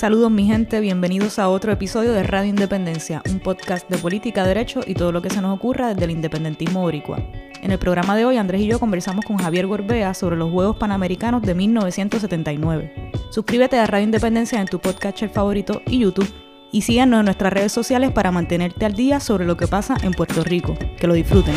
Saludos mi gente, bienvenidos a otro episodio de Radio Independencia, un podcast de política, derecho y todo lo que se nos ocurra desde el independentismo boricua. En el programa de hoy, Andrés y yo conversamos con Javier Gorbea sobre los Juegos Panamericanos de 1979. Suscríbete a Radio Independencia en tu podcast favorito y YouTube y síganos en nuestras redes sociales para mantenerte al día sobre lo que pasa en Puerto Rico. Que lo disfruten.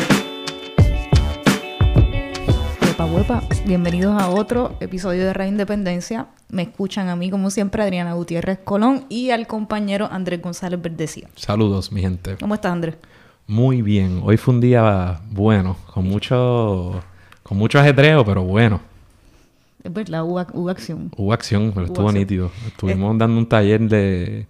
Huepa, huepa. Bienvenidos a otro episodio de Radio Independencia. Me escuchan a mí, como siempre, Adriana Gutiérrez Colón y al compañero Andrés González Verdecía. Saludos, mi gente. ¿Cómo estás, Andrés? Muy bien. Hoy fue un día bueno, con mucho, con mucho ajetreo, pero bueno. Es verdad, hubo, hubo acción. Hubo acción, pero Hubo estuvo acción. nítido. Estuvimos dando un taller de,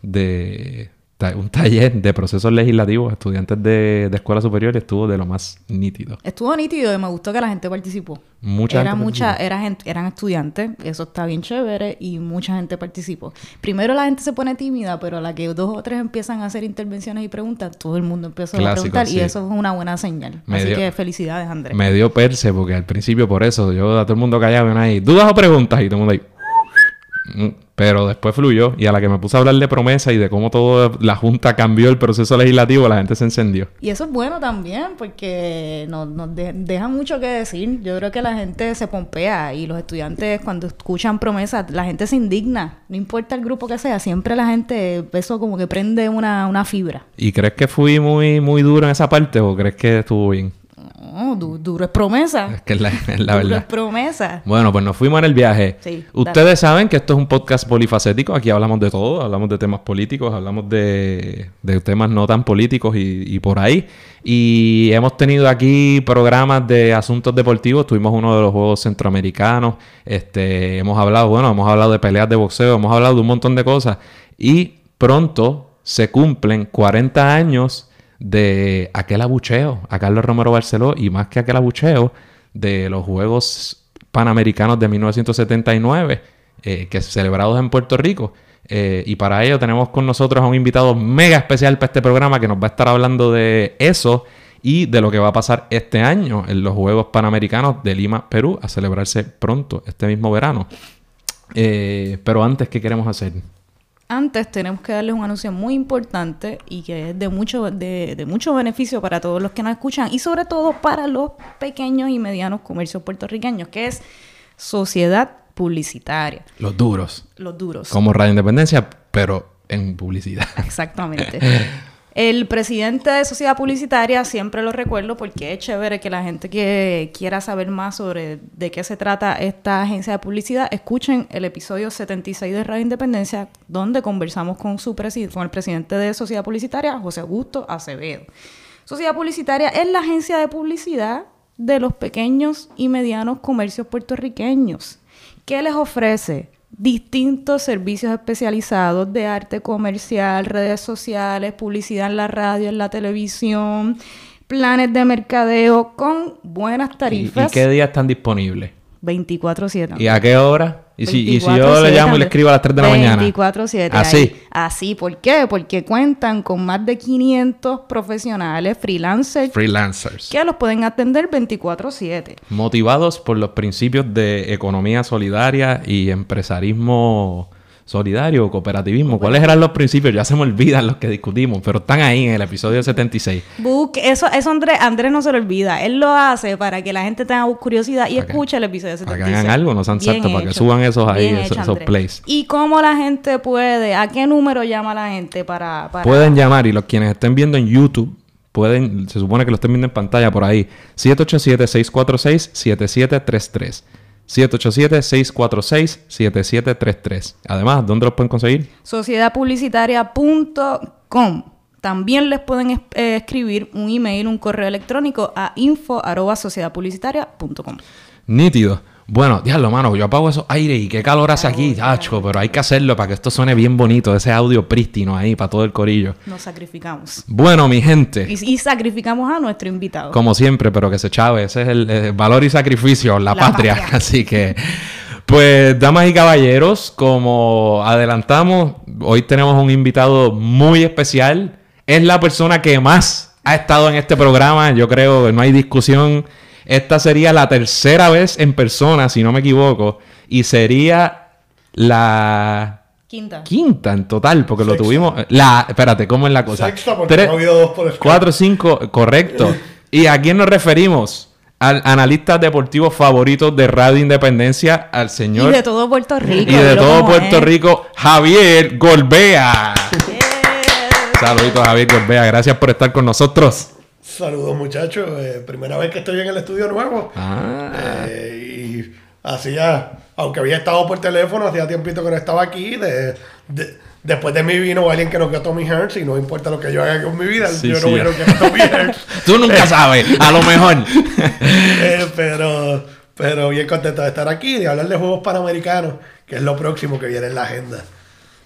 de un taller de procesos legislativos a estudiantes de, de escuela superior y estuvo de lo más nítido. Estuvo nítido y me gustó que la gente participó. Mucha era gente mucha, participó. era gente, eran estudiantes, eso está bien chévere y mucha gente participó. Primero la gente se pone tímida, pero a la que dos o tres empiezan a hacer intervenciones y preguntas, todo el mundo empezó a Clásico, preguntar y sí. eso es una buena señal. Me Así dio- que felicidades, Andrés. Me dio perse porque al principio por eso yo a todo el mundo callado y ahí, ¿dudas o preguntas? Y todo el mundo ahí. Pero después fluyó y a la que me puse a hablar de promesa y de cómo toda la Junta cambió el proceso legislativo, la gente se encendió. Y eso es bueno también porque nos, nos de- deja mucho que decir. Yo creo que la gente se pompea y los estudiantes cuando escuchan promesas, la gente se indigna. No importa el grupo que sea, siempre la gente, eso como que prende una, una fibra. ¿Y crees que fui muy, muy duro en esa parte o crees que estuvo bien? Du- duro es promesa. Es que es la, es la duro es verdad. promesa. Bueno, pues nos fuimos en el viaje. Sí, Ustedes saben que esto es un podcast polifacético. Aquí hablamos de todo. Hablamos de temas políticos, hablamos de, de temas no tan políticos y, y por ahí. Y hemos tenido aquí programas de asuntos deportivos. Tuvimos uno de los Juegos Centroamericanos. Este, hemos hablado, bueno, hemos hablado de peleas de boxeo, hemos hablado de un montón de cosas. Y pronto se cumplen 40 años de aquel abucheo a Carlos Romero Barceló y más que aquel abucheo de los Juegos Panamericanos de 1979 eh, que celebrados en Puerto Rico. Eh, y para ello tenemos con nosotros a un invitado mega especial para este programa que nos va a estar hablando de eso y de lo que va a pasar este año en los Juegos Panamericanos de Lima, Perú, a celebrarse pronto, este mismo verano. Eh, pero antes, ¿qué queremos hacer? Antes tenemos que darles un anuncio muy importante y que es de mucho, de, de mucho beneficio para todos los que nos escuchan y sobre todo para los pequeños y medianos comercios puertorriqueños, que es sociedad publicitaria. Los duros. Los duros. Como Radio Independencia, pero en publicidad. Exactamente. El presidente de Sociedad Publicitaria, siempre lo recuerdo porque es chévere que la gente que quiera saber más sobre de qué se trata esta agencia de publicidad, escuchen el episodio 76 de Radio Independencia, donde conversamos con, su con el presidente de Sociedad Publicitaria, José Augusto Acevedo. Sociedad Publicitaria es la agencia de publicidad de los pequeños y medianos comercios puertorriqueños. ¿Qué les ofrece? Distintos servicios especializados de arte comercial, redes sociales, publicidad en la radio, en la televisión, planes de mercadeo con buenas ¿Y, y tarifas. qué días están disponibles? 24-7. ¿Y a qué hora? ¿Y si, y si yo 24/7, le llamo y le escribo a las 3 de la mañana? 24-7. Así. ahí. Así, ¿por qué? Porque cuentan con más de 500 profesionales, freelancers, Freelancers. que los pueden atender 24-7. Motivados por los principios de economía solidaria y empresarismo solidario cooperativismo. ¿Cuáles eran los principios? Ya se me olvidan los que discutimos, pero están ahí en el episodio 76. Book, eso, eso Andrés, Andrés no se lo olvida. Él lo hace para que la gente tenga curiosidad y escuche el episodio para que 76. hagan algo, no sean Bien santos, para que suban esos ahí, esos- hecho, esos Andrés. plays. ¿Y cómo la gente puede? ¿A qué número llama la gente para...? para... Pueden llamar y los quienes estén viendo en YouTube pueden, se supone que lo estén viendo en pantalla por ahí, 787-646-7733. 787-646-7733. Además, ¿dónde los pueden conseguir? sociedadpublicitaria.com. También les pueden es- eh, escribir un email, un correo electrónico a info@sociedadpublicitaria.com. Nítido. Bueno, diablo, mano, yo apago esos aires y qué calor hace aquí, tacho, pero hay que hacerlo para que esto suene bien bonito, ese audio prístino ahí para todo el corillo. Nos sacrificamos. Bueno, mi gente, Y, y sacrificamos a nuestro invitado. como siempre, pero que se chave, ese es el, eh, valor y sacrificio, la, La patria. patria. Así que, pues, damas y caballeros, como adelantamos, hoy tenemos un invitado muy especial. Es la persona que más ha estado en este programa, yo creo que no hay discusión. Esta sería la tercera vez en persona, si no me equivoco, y sería la Quinta. Quinta en total, porque lo tuvimos. La, espérate, ¿cómo es la cosa? Sexta, porque no ha habido dos por. Cuatro, cinco, correcto. ¿Y a quién nos referimos? Al analista deportivo favorito de Radio Independencia, al señor. Y de todo Puerto Rico. Y de todo Puerto es. Rico, Javier Golbea. Yes. Saluditos, Javier Golbea. Gracias por estar con nosotros. Saludos muchachos, Eh, primera vez que estoy en el estudio nuevo. Ah, Eh, y hacía, aunque había estado por teléfono, hacía tiempito que no estaba aquí. De, de- después de mí vino alguien que no quiere Tommy Hearns y no importa lo que yo haga con mi vida, Sí, yo sí. no quiero que Tommy Hearns. tú nunca sabes, a lo mejor. Eh, pero, pero bien contento de estar aquí, de hablar de juegos panamericanos, que es lo próximo que viene en la agenda.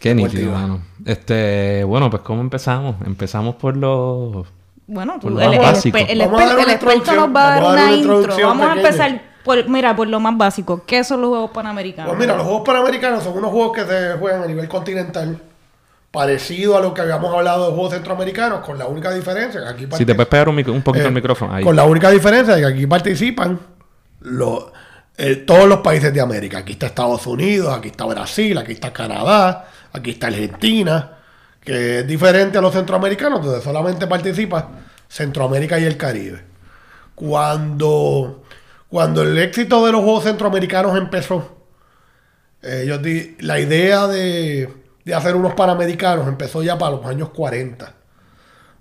Qué nítido, mano. Este, bueno, pues ¿cómo empezamos? Empezamos por los... Bueno, tú, el, el exper- exper- experto nos va a dar una una intro. Vamos a empezar, por, mira, por lo más básico. ¿Qué son los Juegos Panamericanos? Pues mira, los Juegos Panamericanos son unos juegos que se juegan a nivel continental, parecido a lo que habíamos hablado de Juegos Centroamericanos, con la única diferencia que aquí Si te puedes pegar un, micro- un poquito Eh, el micrófono. Ahí. Con la única diferencia de que aquí participan los, eh, todos los países de América. Aquí está Estados Unidos, aquí está Brasil, aquí está Canadá, aquí está Argentina, que es diferente a los centroamericanos, donde solamente participa Centroamérica y el Caribe. Cuando, cuando el éxito de los Juegos Centroamericanos empezó, eh, ellos di- la idea de, de hacer unos Panamericanos empezó ya para los años 40.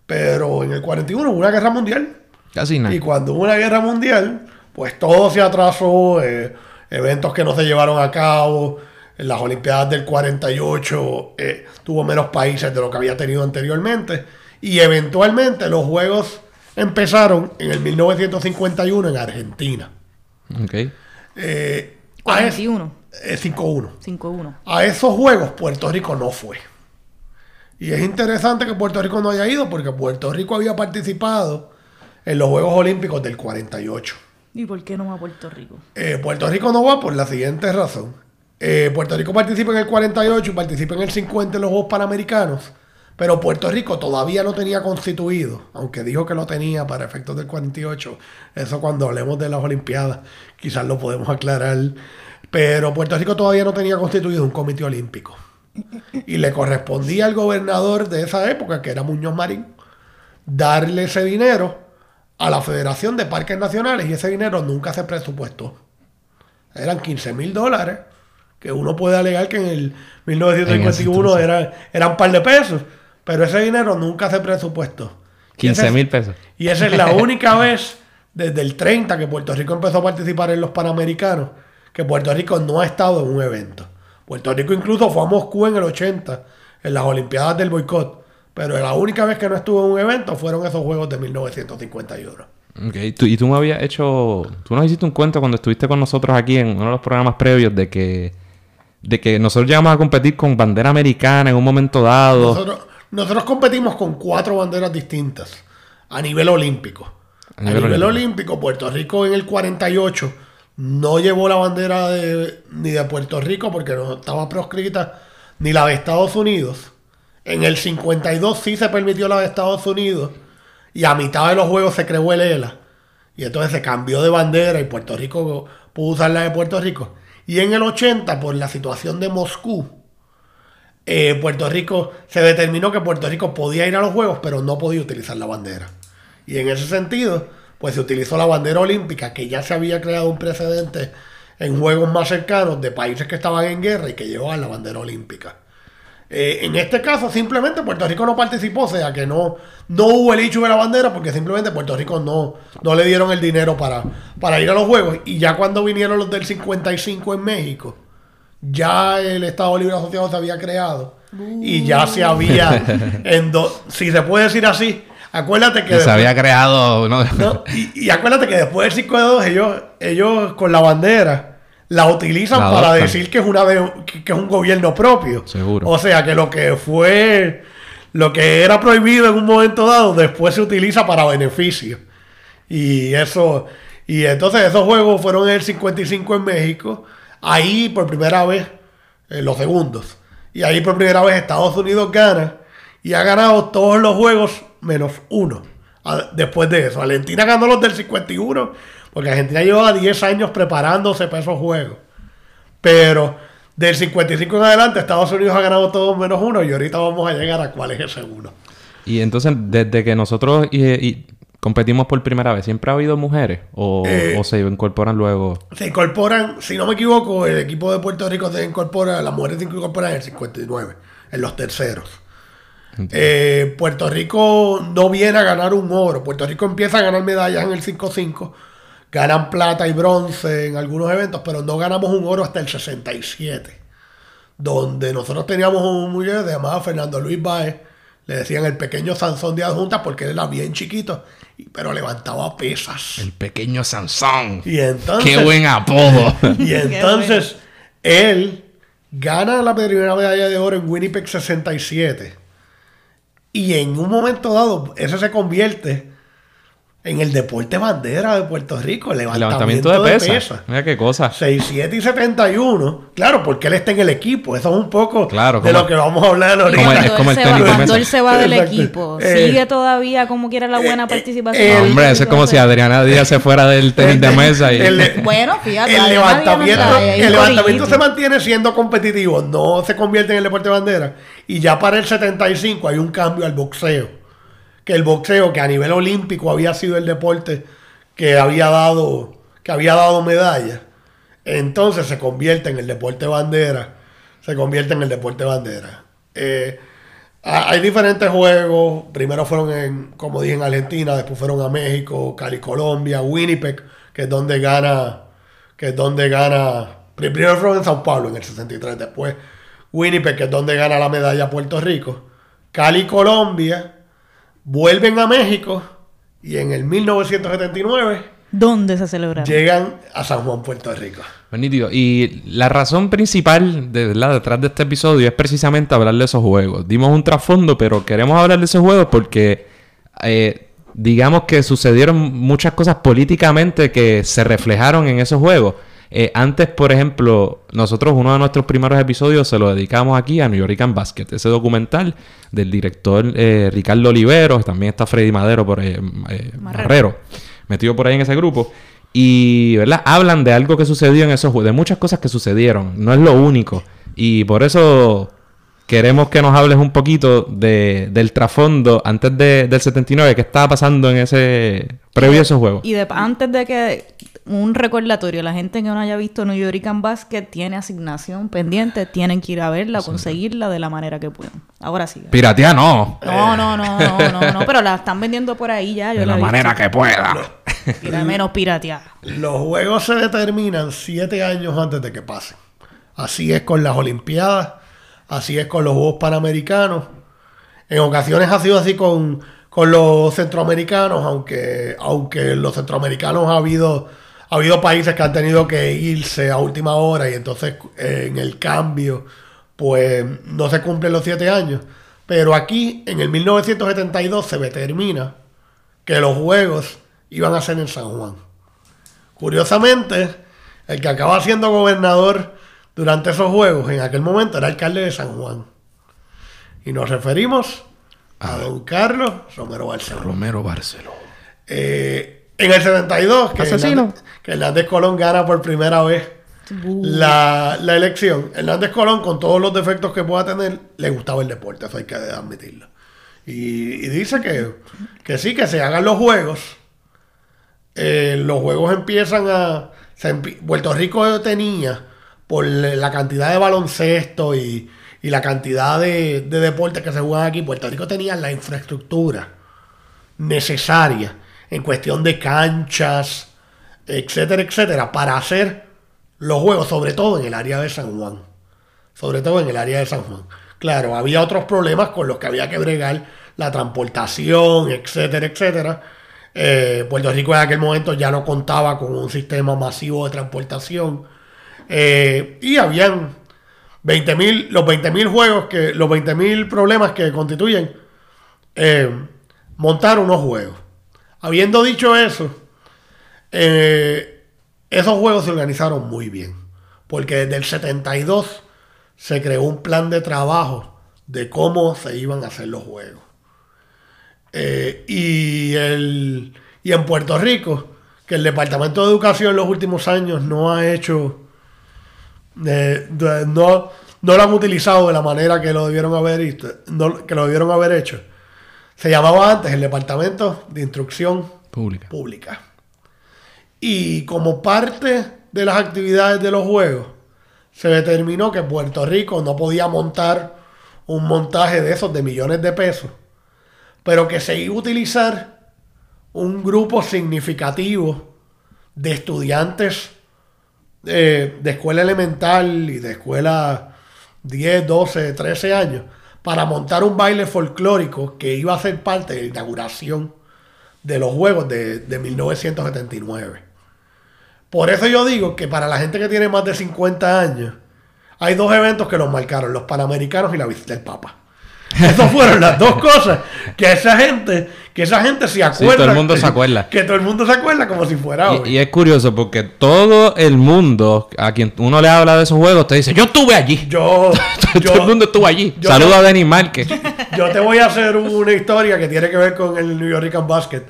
Pero en el 41 hubo una guerra mundial. Casi nada. Y cuando hubo una guerra mundial, pues todo se atrasó, eh, eventos que no se llevaron a cabo. En las Olimpiadas del 48 eh, tuvo menos países de lo que había tenido anteriormente. Y eventualmente los Juegos empezaron en el 1951 en Argentina. Ok. Eh, a es- 41, eh, 5-1. 5-1. A esos juegos Puerto Rico no fue. Y es interesante que Puerto Rico no haya ido porque Puerto Rico había participado en los Juegos Olímpicos del 48. ¿Y por qué no va a Puerto Rico? Eh, Puerto Rico no va por la siguiente razón. Eh, Puerto Rico participa en el 48 y participa en el 50 en los Juegos Panamericanos, pero Puerto Rico todavía no tenía constituido, aunque dijo que lo tenía para efectos del 48. Eso cuando hablemos de las Olimpiadas, quizás lo podemos aclarar. Pero Puerto Rico todavía no tenía constituido un comité olímpico. Y le correspondía al gobernador de esa época, que era Muñoz Marín, darle ese dinero a la Federación de Parques Nacionales y ese dinero nunca se presupuestó. Eran 15 mil dólares, que uno puede alegar que en el 1951 En era, un par de pesos, pero ese dinero nunca se presupuestó. Y 15 ese- mil pesos. Y esa es la única vez desde el 30 que Puerto Rico empezó a participar en los Panamericanos, que Puerto Rico no ha estado en un evento. Puerto Rico incluso fue a Moscú en el 80, en las Olimpiadas del boicot, pero la única vez que no estuvo en un evento fueron esos Juegos de 1951. Ok, tú- y tú me habías hecho... Tú nos hiciste un cuento cuando estuviste con nosotros aquí en uno de los programas previos de que... De que nosotros llegamos a competir con bandera americana en un momento dado. Nosotros, nosotros competimos con cuatro banderas distintas a nivel olímpico. A A nivel nivel, olímpico. olímpico, Puerto Rico en el 48 no llevó la bandera de- ni de Puerto Rico porque no estaba proscrita, ni la de Estados Unidos. En el 52 sí se permitió la de Estados Unidos y a mitad de los juegos se creó el ELA. Y entonces se cambió de bandera y Puerto Rico pudo usar la de Puerto Rico. Y en el 80, por la situación de Moscú, eh, Puerto Rico se determinó que Puerto Rico podía ir a los juegos, pero no podía utilizar la bandera. Y en ese sentido, pues se utilizó la bandera olímpica, que ya se había creado un precedente en juegos más cercanos de países que estaban en guerra y que llevaban la bandera olímpica. Eh, en este caso, simplemente Puerto Rico no participó, o sea que no, no hubo el hecho de la bandera porque simplemente Puerto Rico no, no le dieron el dinero para, para ir a los juegos. Y ya cuando vinieron los del 55 en México, ya el Estado Libre Asociado se había creado y ya se había, endo- si se puede decir así, acuérdate que... Que se después- había creado... ¿no? ¿no? Y, y acuérdate que después del 5 de 2 ellos, ellos con la bandera la utilizan La para decir que es una de- que, es un gobierno propio. Seguro. O sea que lo que fue lo que era prohibido en un momento dado después se utiliza para beneficio. Y eso y entonces esos juegos fueron en el 55 en México, ahí por primera vez en los segundos. Y ahí por primera vez Estados Unidos gana y ha ganado todos los juegos menos uno. A- Después de eso, Argentina ganó los del 51 porque Argentina llevaba 10 años preparándose para esos juegos. Pero Del 55 en adelante, Estados Unidos ha ganado todos menos uno y ahorita vamos a llegar a cuál es ese uno. Y entonces, desde que nosotros y, y competimos por primera vez, ¿siempre ha habido mujeres? ¿O, Eh, o se incorporan luego? Se incorporan, si no me equivoco, el equipo de Puerto Rico se incorpora, las mujeres se incorporan en el 59, en los terceros. Eh, Puerto Rico no viene a ganar un oro. Puerto Rico empieza a ganar medallas en el 5-5. Ganan plata y bronce en algunos eventos, pero no ganamos un oro hasta el 67. Donde nosotros teníamos un mujer llamado Fernando Luis Baez. Le decían el pequeño Sansón de adjunta porque él era bien chiquito, pero levantaba pesas. El pequeño Sansón. Y entonces, ¡Qué buen apodo! y entonces él gana la primera medalla de oro en Winnipeg 67. Y en un momento dado, ese se convierte en el deporte bandera de Puerto Rico, levantamiento, levantamiento de de pesas. pesas. Mira qué cosa. 6-7 y 71. Claro, porque él está en el equipo. Eso es un poco Claro, de como- lo que vamos a hablar ahorita. Como el- cuando es como él el se va- tenis de Cuando él se va del Exacto. equipo, Eh, sigue todavía como quiera la buena eh, participación. eh, Hombre, eso es como si Adriana Díaz se fuera del tenis de mesa y... El- Bueno, fíjate. el levantamiento, el levantamiento se mantiene siendo competitivo, no se convierte en el deporte de bandera. Y ya para el 75 hay un cambio al boxeo. Que el boxeo, que a nivel olímpico había sido el deporte que había dado, que había dado entonces se convierte en el deporte bandera. Se convierte en el deporte bandera. Eh, ha- hay diferentes juegos. Primero fueron en, como dije, en Argentina, después fueron a México, Cali, Colombia, Winnipeg, que es donde gana, que es donde gana. pri- Primero fueron en Sao Paulo en el 63, después Winnipeg, que es donde gana la medalla Puerto Rico. Cali, Colombia, vuelven a México y en el 1979 ¿Dónde se celebra? llegan a San Juan, Puerto Rico. Nítido. Y la razón principal de, ¿verdad? detrás de este episodio es precisamente hablar de esos juegos. Dimos un trasfondo, pero queremos hablar de esos juegos porque eh, digamos que sucedieron muchas cosas políticamente que se reflejaron en esos juegos. Eh, antes, por ejemplo, nosotros uno de nuestros primeros episodios se lo dedicamos aquí a New York Basket, ese documental del director eh, Ricardo Oliveros, también está Freddy Madero por eh, eh, Marrero. Marrero, metido por ahí en ese grupo. Y, ¿verdad? Hablan de algo que sucedió en esos juegos, de muchas cosas que sucedieron. No es lo único. Y por eso queremos que nos hables un poquito de, del trasfondo antes de- del 79, qué estaba pasando en ese... previo a esos juegos. Y de- antes de que un recordatorio, la gente que no haya visto New York Basket tiene asignación pendiente, tienen que ir a verla, conseguirla de la manera que puedan. Ahora sí. Piratea no. No, no, no, no, no, no, pero la están vendiendo por ahí ya. Yo De la manera que pueda. Pira- menos pirateada. Los juegos se determinan siete años antes de que pasen. Así es con las Olimpiadas, así es con los Juegos Panamericanos. En ocasiones ha sido así con, con los centroamericanos, aunque, aunque los centroamericanos ha habido, ha habido países que han tenido que irse a última hora y entonces eh, en el cambio pues no se cumplen los siete años. Pero aquí en el 1972 se determina que los juegos iban a ser en San Juan. Curiosamente, el que acaba siendo gobernador durante esos juegos en aquel momento era alcalde de San Juan. Y nos referimos a don Carlos Romero Barceló. Romero Barceló. Eh, en el 72, que. Hernández, que Hernández Colón gana por primera vez la, la elección. Hernández Colón, con todos los defectos que pueda tener, le gustaba el deporte, eso hay que admitirlo. Y, y dice que, que sí, que se hagan los juegos. Eh, los juegos empiezan a... se Puerto Rico tenía, por la cantidad de baloncesto y, y la cantidad de, de deportes que se juegan aquí, Puerto Rico tenía la infraestructura necesaria en cuestión de canchas, etcétera, etcétera, para hacer los juegos, sobre todo en el área de San Juan. Sobre todo en el área de San Juan. Claro, había otros problemas con los que había que bregar, la transportación, etcétera, etcétera. Eh, Puerto Rico en aquel momento ya no contaba con un sistema masivo de transportación. Eh, y habían 20.000, los 20.000 juegos, que, los 20.000 problemas que constituyen eh, montar unos juegos. Habiendo dicho eso, eh, esos juegos se organizaron muy bien. Porque desde el 72 se creó un plan de trabajo de cómo se iban a hacer los juegos. Eh, y, el, y en Puerto Rico, que el Departamento de Educación en los últimos años no ha hecho Eh, no, no lo han utilizado de la manera que lo debieron haber que lo debieron haber hecho. Se llamaba antes el Departamento de Instrucción Pública. Pública. Y como parte de las actividades de los juegos, se determinó que Puerto Rico no podía montar un montaje de esos de millones de pesos, pero que se iba a utilizar un grupo significativo de estudiantes eh, de escuela elemental y de escuela 10, 12, 13 años para montar un baile folclórico que iba a ser parte de la inauguración de los Juegos de, de 1979. Por eso yo digo que para la gente que tiene más de 50 años, hay dos eventos que nos marcaron, los Panamericanos y la visita del Papa. Esas fueron las dos cosas que esa gente, que esa gente se acuerda. todo el mundo se acuerda. Que todo el mundo se acuerda como si fuera hoy. Y, y es curioso porque todo el mundo a quien uno le habla de esos juegos te dice, yo estuve allí. Yo, todo yo, el mundo estuvo allí. Saludos a Denis Márquez. yo te voy a hacer una historia que tiene que ver con el New York Rican Basket.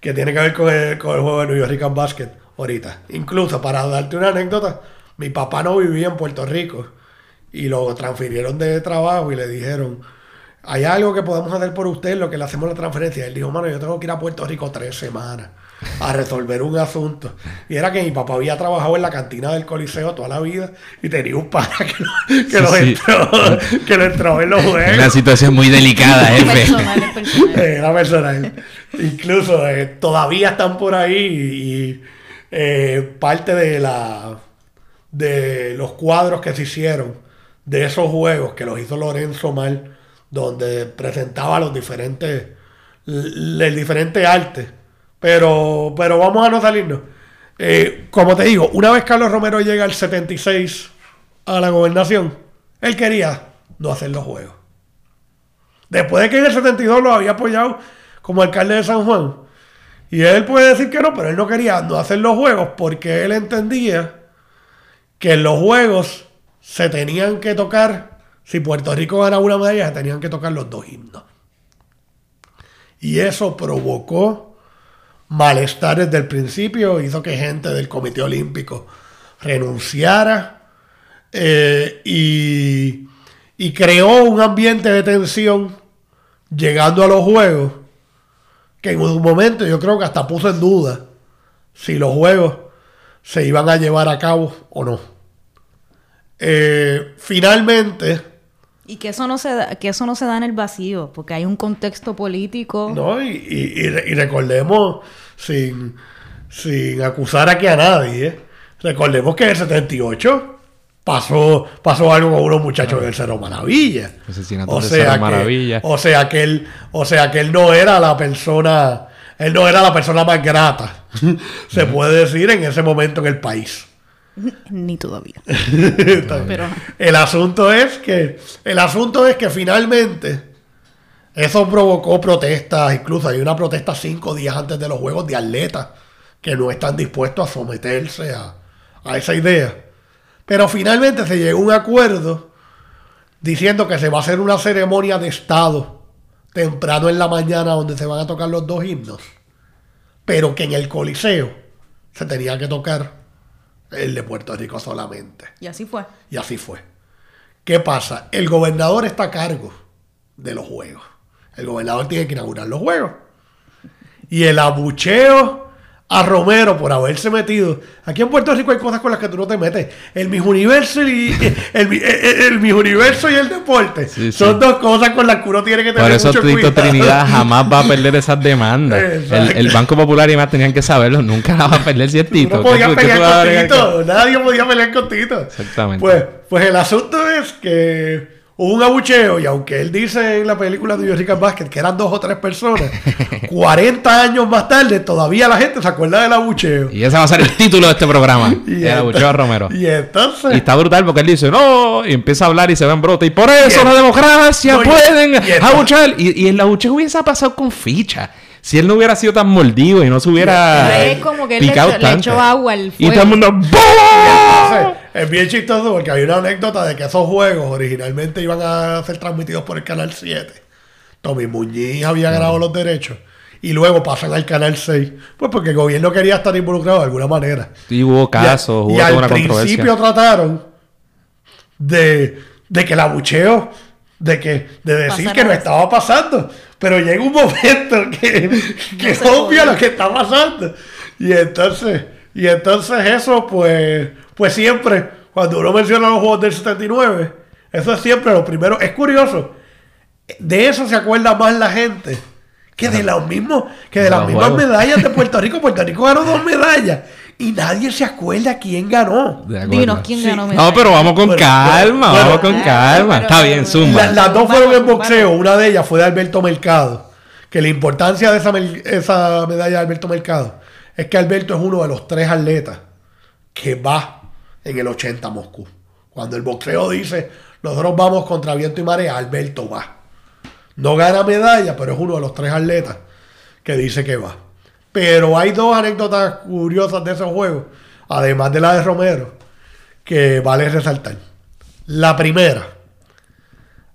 Que tiene que ver con el, con el juego de New York Rican Basket ahorita. Incluso para darte una anécdota, mi papá no vivía en Puerto Rico. Y lo transfirieron de trabajo y le dijeron, hay algo que podemos hacer por usted, lo que le hacemos la transferencia. Él dijo, mano, yo tengo que ir a Puerto Rico tres semanas a resolver un asunto. Y era que mi papá había trabajado en la cantina del Coliseo toda la vida y tenía un pana que lo, que lo Sí, sí. entró, que lo entró en los juegos. Una situación muy delicada, jefe. Personal, personal. Eh, Era personal. Incluso eh, todavía están por ahí y eh, parte de la de los cuadros que se hicieron de esos juegos que los hizo Lorenzo Mal, donde presentaba los diferentes el diferente arte. Pero, pero vamos a no salirnos. Eh, como te digo, una vez Carlos Romero llega al 76 a la gobernación, él quería no hacer los juegos. Después de que en el 72 lo había apoyado como alcalde de San Juan. Y él puede decir que no, pero él no quería no hacer los juegos porque él entendía que en los juegos se tenían que tocar, si Puerto Rico ganaba una medalla, tenían que tocar los dos himnos. Y eso provocó malestar desde el principio, hizo que gente del Comité Olímpico renunciara eh, y, y creó un ambiente de tensión llegando a los juegos que en un momento yo creo que hasta puso en duda si los juegos se iban a llevar a cabo o no. Eh, finalmente, Y que eso no se da, que eso no se da en el vacío, porque hay un contexto político. ¿no? Y, y- y re- y recordemos, sin, sin acusar aquí a nadie, ¿eh? recordemos que en el 78 pasó, pasó algo con unos muchachos del Cerro Maravilla. Asesinato Cerro que- Maravilla. O sea que él, o sea que él no era la persona, él no era la persona más grata, se puede decir en ese momento en el país. Ni todavía. Pero- el asunto es que el asunto es que finalmente eso provocó protestas incluso hay una protesta cinco días antes de los juegos de atletas que no están dispuestos a someterse a, a esa idea pero finalmente se llegó a un acuerdo diciendo que se va a hacer una ceremonia de estado temprano en la mañana donde se van a tocar los dos himnos pero que en el coliseo se tenía que tocar el de Puerto Rico solamente Y así fue. y así fue. ¿Qué pasa? El gobernador está a cargo de los juegos. El gobernador tiene que inaugurar los juegos. Y el abucheo a Romero por haberse metido. Aquí en Puerto Rico hay cosas con las que tú no te metes. El Miss Universo y el, el, el- el Miss Universo y el deporte. Sí, sí. Son dos cosas con las que uno tiene que tener Por eso mucho Tito cuidado. Trinidad jamás va a perder esas demandas. El, Banco Popular y más tenían que saberlo. Nunca la va a perder si es Tú Tito. no ¿Qué podías tú- qué tú pelear vas a con bregar con- Tito. Nadie podía pelear con Tito. Exactamente. Pues, pues el asunto es que un abucheo y aunque él dice en la película de Rican Basket que eran dos o tres personas, 40 años más tarde todavía la gente se acuerda del abucheo. Y ese va a ser el título de este programa. Y el abucheo a Romero. Y entonces... Y está brutal porque él dice, no, y empieza a hablar y se va en brote. Y por eso Y la democracia No, y- pueden y entonces- abuchear. Y, y el abucheo hubiese pasado con ficha. Si él no hubiera sido tan mordido y no se hubiera Es como que él le picado echó- le tanto. echó agua al Y todo el mundo Entonces, ¡Boom! es bien chistoso porque hay una anécdota de que esos juegos originalmente iban a ser transmitidos por el Canal 7. Tommy Muñiz había ganado los derechos. Y luego pasan al Canal 6. Pues porque el gobierno quería estar involucrado de alguna manera. Y hubo casos, y, hubo y toda al una controversia. principio trataron de, de que el abucheo, de que de decir que no estaba pasando. Pero llega un momento que, que obvio puede. lo que está pasando. Y entonces, y entonces eso, pues, pues siempre, cuando uno menciona los juegos del 79, eso es siempre lo primero. Es curioso. De eso se acuerda más la gente que de los mismos, que de las mismas medallas de Puerto Rico. Puerto Rico ganó dos medallas y nadie se acuerda quién ganó. Dinos quién Sí. ganó No, pero vamos con Bueno, calma, bueno, vamos con bueno, calma. pero- Está bien. La- las dos fueron en boxeo. Una de ellas fue de Alberto Mercado. Que la importancia de esa, medalla de Alberto Mercado es que Alberto es uno de los tres atletas que va en el 80 a Moscú. Cuando el boxeo dice, nosotros vamos contra viento y marea, Alberto va. No gana medalla, pero es uno de los tres atletas que dice que va. Pero hay dos anécdotas curiosas de esos juegos, además de la de Romero, que vale resaltar. La primera,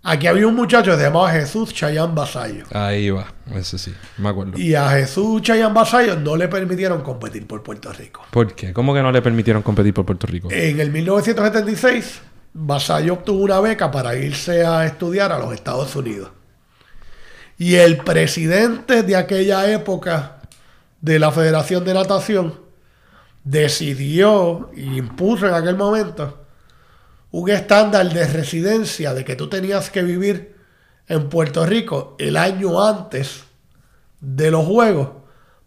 aquí había un muchacho que se llamaba Jesús Chayán Basayo. Ahí va, ese sí, me acuerdo. Y a Jesús Chayán Basayo no le permitieron competir por Puerto Rico. ¿Por qué? ¿Cómo que no le permitieron competir por Puerto Rico? En el 1976, Basayo obtuvo una beca para irse a estudiar a los Estados Unidos. Y el presidente de aquella época de la Federación de Natación decidió y impuso en aquel momento un estándar de residencia de que tú tenías que vivir en Puerto Rico el año antes de los Juegos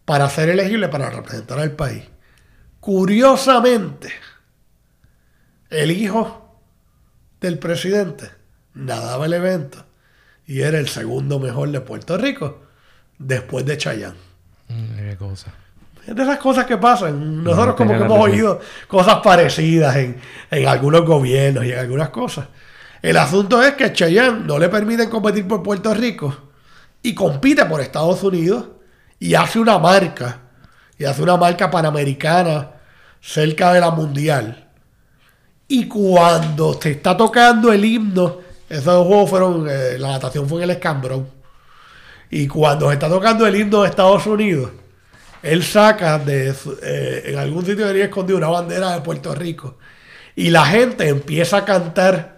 para ser elegible para representar al país. Curiosamente, el hijo del presidente nadaba el evento y era el segundo mejor de Puerto Rico después de Chayán. Qué cosa. Es de esas cosas que pasan. Nosotros No como que hemos razón. oído cosas parecidas en, en algunos gobiernos y en algunas cosas. El asunto es que Cheyenne no le permiten competir por Puerto Rico y compite por Estados Unidos y hace una marca, y hace una marca panamericana cerca de la mundial. Y cuando te está tocando el himno, esos juegos fueron, eh, la natación fue en el escambrón. Y cuando se está tocando el himno de Estados Unidos, él saca de su- eh, en algún sitio tenía escondido una bandera de Puerto Rico. Y la gente empieza a cantar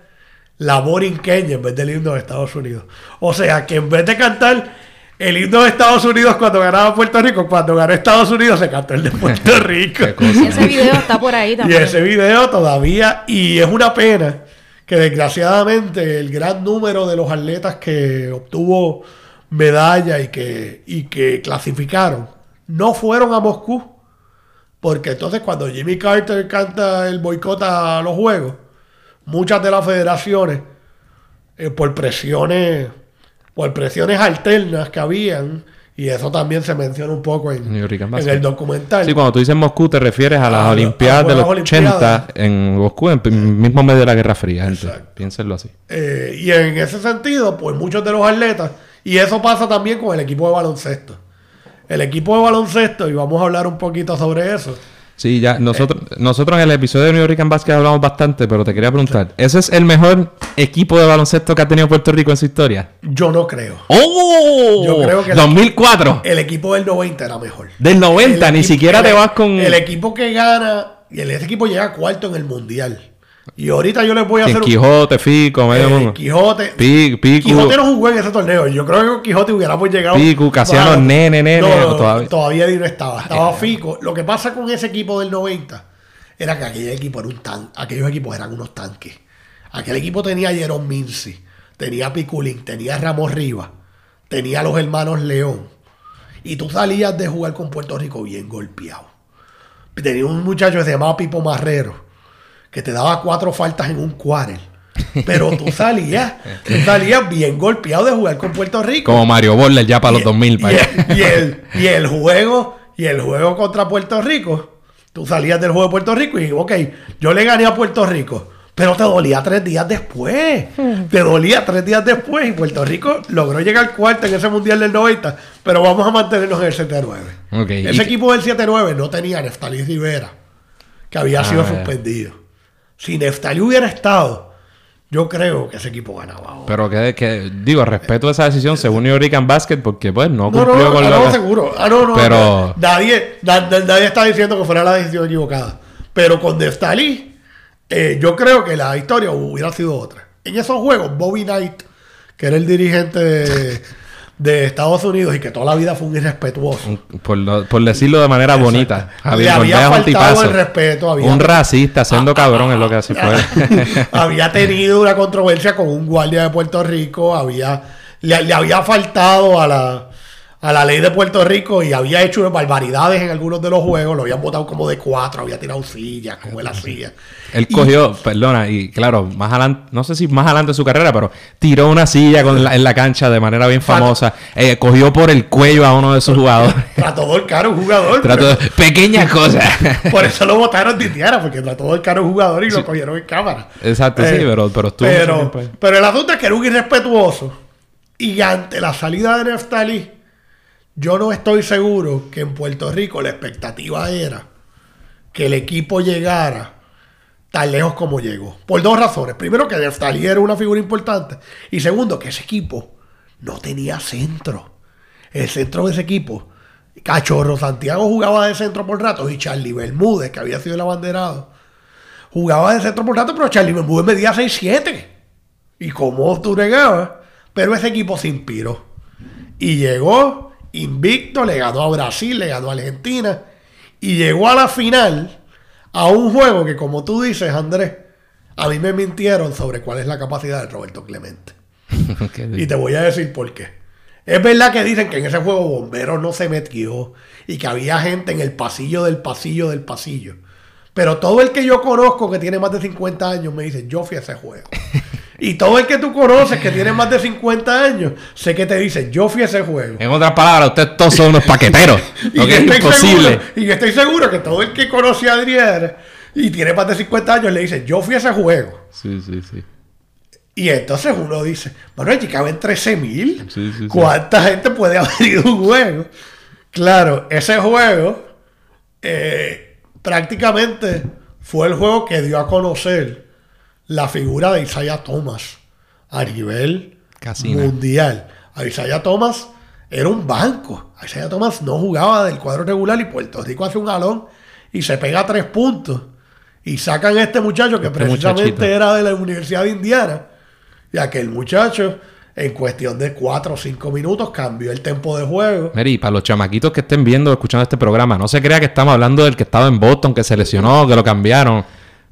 la borinqueña en vez del himno de Estados Unidos. O sea que en vez de cantar el himno de Estados Unidos cuando ganaba Puerto Rico, cuando ganó Estados Unidos se cantó el de Puerto Rico. Y ese video está por ahí Y también. ese video todavía, y es una pena que desgraciadamente el gran número de los atletas que obtuvo medalla y que, y que clasificaron no fueron a Moscú. Porque entonces cuando Jimmy Carter canta el boicot a los juegos, muchas de las federaciones, eh, por presiones, por presiones alternas que habían, y eso también se menciona un poco en, el documental. Sí, cuando tú dices Moscú te refieres a las A Olimpiadas a de los las 80 Olimpiadas. en Moscú, en el mismo medio de la Guerra Fría, gente. Exacto. Piénsenlo así. Eh, y en ese sentido, pues muchos de los atletas, y eso pasa también con el equipo de baloncesto. El equipo de baloncesto, y vamos a hablar un poquito sobre eso. Sí, ya, nosotros, nosotros en el episodio de New York Basket hablamos bastante, pero te quería preguntar, ¿ese es el mejor equipo de baloncesto que ha tenido Puerto Rico en su historia? Yo no creo. ¡Oh! Yo creo que el- 2004. El equipo del 90 era mejor. Del 90, El ni equipo- siquiera el- te vas con... El equipo que gana, y ese equipo llega cuarto en el mundial. Y ahorita yo les voy a hacer. Quijote, Fico, medio eh, mundo. Quijote. Pi- Picu. Quijote no jugó en ese torneo. Yo creo que Quijote hubiéramos llegado. Picu, Casiano, Bueno, Nene, Nene, no, o no, todavía- todavía. no estaba. Estaba Fico. Lo que pasa con ese equipo del 90 era que aquel equipo era un tan, aquellos equipos eran unos tanques. Aquel equipo tenía a Jerome Mincy, tenía a Piculín, tenía a Ramos Rivas, tenía a los hermanos León. Y tú salías de jugar con Puerto Rico bien golpeado. Tenía un muchacho que se llamaba Pipo Marrero, que te daba cuatro faltas en un quarter. Pero tú salías, tú salías bien golpeado de jugar con Puerto Rico. Como Mario Borler ya para los Y- 2000. y, para el, y, el, y el juego, y el juego contra Puerto Rico, tú salías del juego de Puerto Rico y ok, yo le gané a Puerto Rico, pero te dolía tres días después. Te dolía tres días después y Puerto Rico logró llegar cuarto en ese mundial del 90, pero vamos a mantenernos en el 7-9. Ok, Ese equipo del 7-9 no tenía Neftalí Rivera, que había Ah, sido ya. suspendido. Si Neftalí hubiera estado, yo creo que ese equipo ganaba. ahora. Pero que, que- digo, respeto esa decisión según New York Basket porque pues no No, cumplió no, con ah, lo no, seguro. Ah, no, no. Pero- Nadie, na- na- nadie está diciendo que fuera la decisión equivocada. Pero con Neftalí, eh, yo creo que la historia hubiera sido otra. En esos juegos, Bobby Knight, que era el dirigente de, de Estados Unidos y que toda la vida fue un irrespetuoso. Por, lo- por decirlo de manera bonita. Le Javier había faltado el respeto. Había, Un racista, siendo cabrón es lo que así fue. había tenido una controversia con un guardia de Puerto Rico, había le, le había faltado a la, a la ley de Puerto Rico y había hecho barbaridades en algunos de los juegos, lo habían votado como de cuatro, había tirado sillas, como él hacía. Él Y- cogió, perdona, y claro, más adelante, no sé si más adelante de su carrera, pero tiró una silla con la- en la cancha de manera bien famosa. Eh, cogió por el cuello a uno de sus jugadores. Trató de a un jugador. Trató de- pequeñas cosas. Por eso lo votaron de tierra, porque trató de a un jugador y lo cogieron en cámara. Exacto, sí, pero- pero estuvo pero, pero el asunto es que era un irrespetuoso. Y ante la salida de Neftali, yo no estoy seguro que en Puerto Rico la expectativa era que el equipo llegara tan lejos como llegó. Por dos razones. Primero, que Neftali era una figura importante. Y segundo, que ese equipo no tenía centro. El centro de ese equipo. Cachorro Santiago jugaba de centro por rato y Charlie Bermúdez, que había sido el abanderado, jugaba de centro por rato, pero Charlie Bermúdez medía 6'7". Y como tú negabas, pero ese equipo se inspiró. Y llegó invicto, le ganó a Brasil, le ganó a Argentina. Y llegó a la final a un juego que, como tú dices, Andrés, a mí me mintieron sobre cuál es la capacidad de Roberto Clemente. Y te voy a decir por qué. Es verdad que dicen que en ese juego Bomberos no se metió y que había gente en el pasillo del pasillo del pasillo. Pero todo el que yo conozco que tiene más de 50 años me dice, yo fui a ese juego. y todo el que tú conoces que tiene más de 50 años, sé que te dice, yo fui a ese juego. En otras palabras, ustedes todos son unos paqueteros. Y Lo que es estoy imposible. seguro- y que estoy seguro que todo el que conoce a Adrián y tiene más de 50 años le dice, yo fui a ese juego. Sí, sí, sí. Y entonces uno dice, bueno, allí caben 13 mil. Sí, sí, sí. ¿Cuánta gente puede haber ido a un juego? Claro, ese juego eh, prácticamente fue el juego que dio a conocer la figura de Isaiah Thomas a nivel Casina. mundial. A Isaiah Thomas era un banco. Isaiah Thomas no jugaba del cuadro regular y Puerto Rico hace un galón y se pega tres puntos. Y sacan a este muchacho que Este precisamente muchachito. era de la Universidad de Indiana. Y aquel muchacho, en cuestión de cuatro o cinco minutos, cambió el tempo de juego. Mary, para los chamaquitos que estén viendo o escuchando este programa, no se crea que estamos hablando del que estaba en Boston, que se lesionó, que lo cambiaron.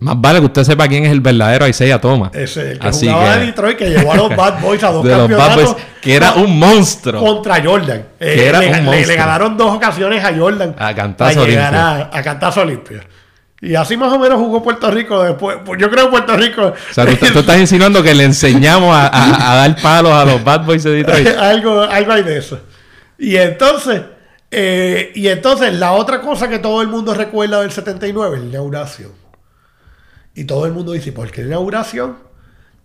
Más vale que usted sepa quién es el verdadero Isaiah Thomas. Ese, el que Así jugaba que- de Detroit, que llevó a los Bad Boys a dos de los Bad campeonatos. Boys, que era un monstruo. Contra Jordan. Eh, Que era le, un le- le monstruo. ganaron dos ocasiones a Jordan. A cantazo limpio. a, a cantazo limpio. Y así más o menos jugó Puerto Rico después. Pues yo creo que Puerto Rico. O sea, tú, tú estás insinuando que le enseñamos a, a- a dar palos a los Bad Boys de Detroit. algo, algo hay de eso. Y entonces, eh, y entonces la otra cosa que todo el mundo recuerda del 79 es la inauguración. Y todo el mundo dice, ¿por qué la inauguración?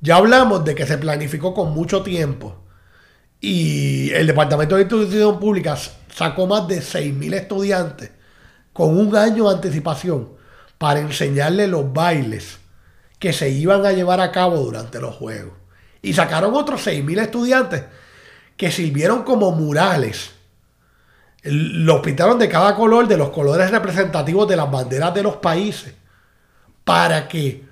Ya hablamos de que se planificó con mucho tiempo. Y el Departamento de Institución Pública sacó más de 6.000 estudiantes con un año de anticipación para enseñarle los bailes que se iban a llevar a cabo durante los juegos. Y sacaron otros 6.000 estudiantes que sirvieron como murales. Los pintaron de cada color, de los colores representativos de las banderas de los países, para que,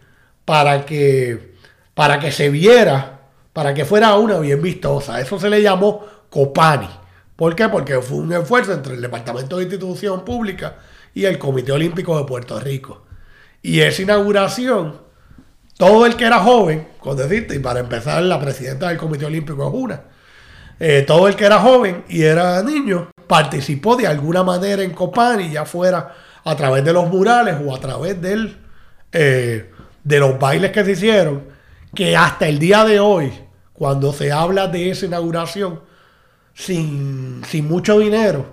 para que, para que se viera, para que fuera una bien vistosa. Eso se le llamó Copani. ¿Por qué? Porque fue un esfuerzo entre el Departamento de Institución Pública y el Comité Olímpico de Puerto Rico. Y esa inauguración, todo el que era joven, con decirte, y para empezar, la presidenta del Comité Olímpico es una, eh, todo el que era joven y era niño participó de alguna manera en Copani, ya fuera a través de los murales o a través del, eh, de los bailes que se hicieron, que hasta el día de hoy, cuando se habla de esa inauguración, sin, sin mucho dinero,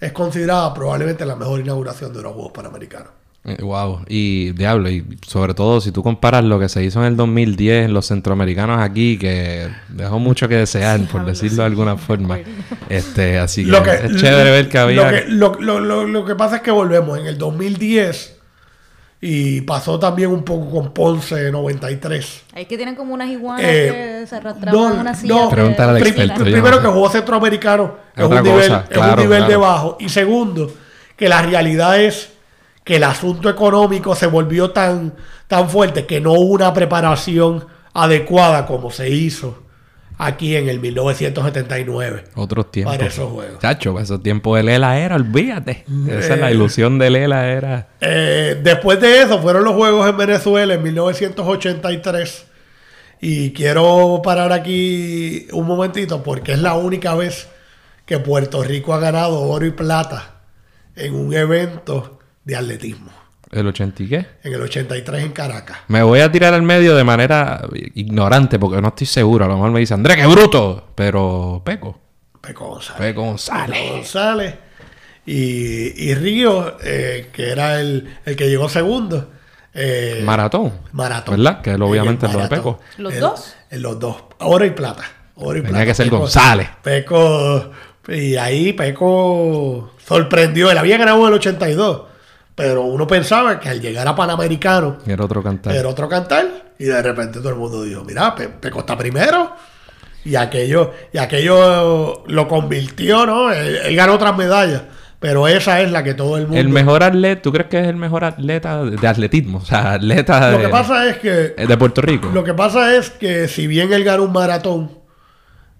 es considerada probablemente la mejor inauguración de los Juegos Panamericanos. Eh, Wow, y diablo, y sobre todo si tú comparas lo que se hizo en el 2010 en los centroamericanos aquí, que dejó mucho que desear, por decirlo sí, de alguna forma. Este, así que, Lo que- es chévere ver que había. Lo que, lo, lo- lo- lo que pasa es que volvemos en el 2010 y pasó también un poco con Ponce 93. Ahí que tienen como unas iguanas Eh, que se arrastraban no, en una silla. no. de- al experto, primero no que jugó centroamericano Es es, un nivel, cosa, es un claro, nivel de claro. bajo. Y segundo, que la realidad es que el asunto económico se volvió tan, tan fuerte que no hubo una preparación adecuada como se hizo aquí en el 1979 Otros tiempos. para esos juegos. Chacho, esos tiempos de Lela era, olvídate. Esa es la ilusión de Lela era. Eh, después de eso fueron los juegos en Venezuela en 1983. Y quiero parar aquí un momentito porque es la única vez que Puerto Rico ha ganado oro y plata en un evento de atletismo. ¿El 80 y qué? En el 83 en Caracas. Me voy a tirar al medio de manera ignorante porque no estoy seguro. A lo mejor me dice, Andrés, qué bruto. Pero Peco. Peco González. Peco González. Peco González. Y, y Río, eh, que era el, el que llegó segundo. eh, Maratón. Maratón. ¿Verdad? Que él obviamente lo de. Peco. ¿Los dos? En los dos. Oro y plata. Oro y Tenía plata. que ser Peco- González. Peco. Y ahí Peco sorprendió. Él había ganado en el 82. Pero uno pensaba que al llegar a Panamericano Era otro cantar. era otro cantar. Y de repente todo el mundo dijo: Mira, Pe- Peco está primero. Y aquello, y aquello lo convirtió, ¿no? Él, él ganó otras medallas. Pero esa es la que todo el mundo. El mejor atleta, ¿tú crees que es el mejor atleta de atletismo? O sea, atleta Lo de, que pasa es que. de Puerto Rico. Lo que pasa es que si bien él ganó un maratón,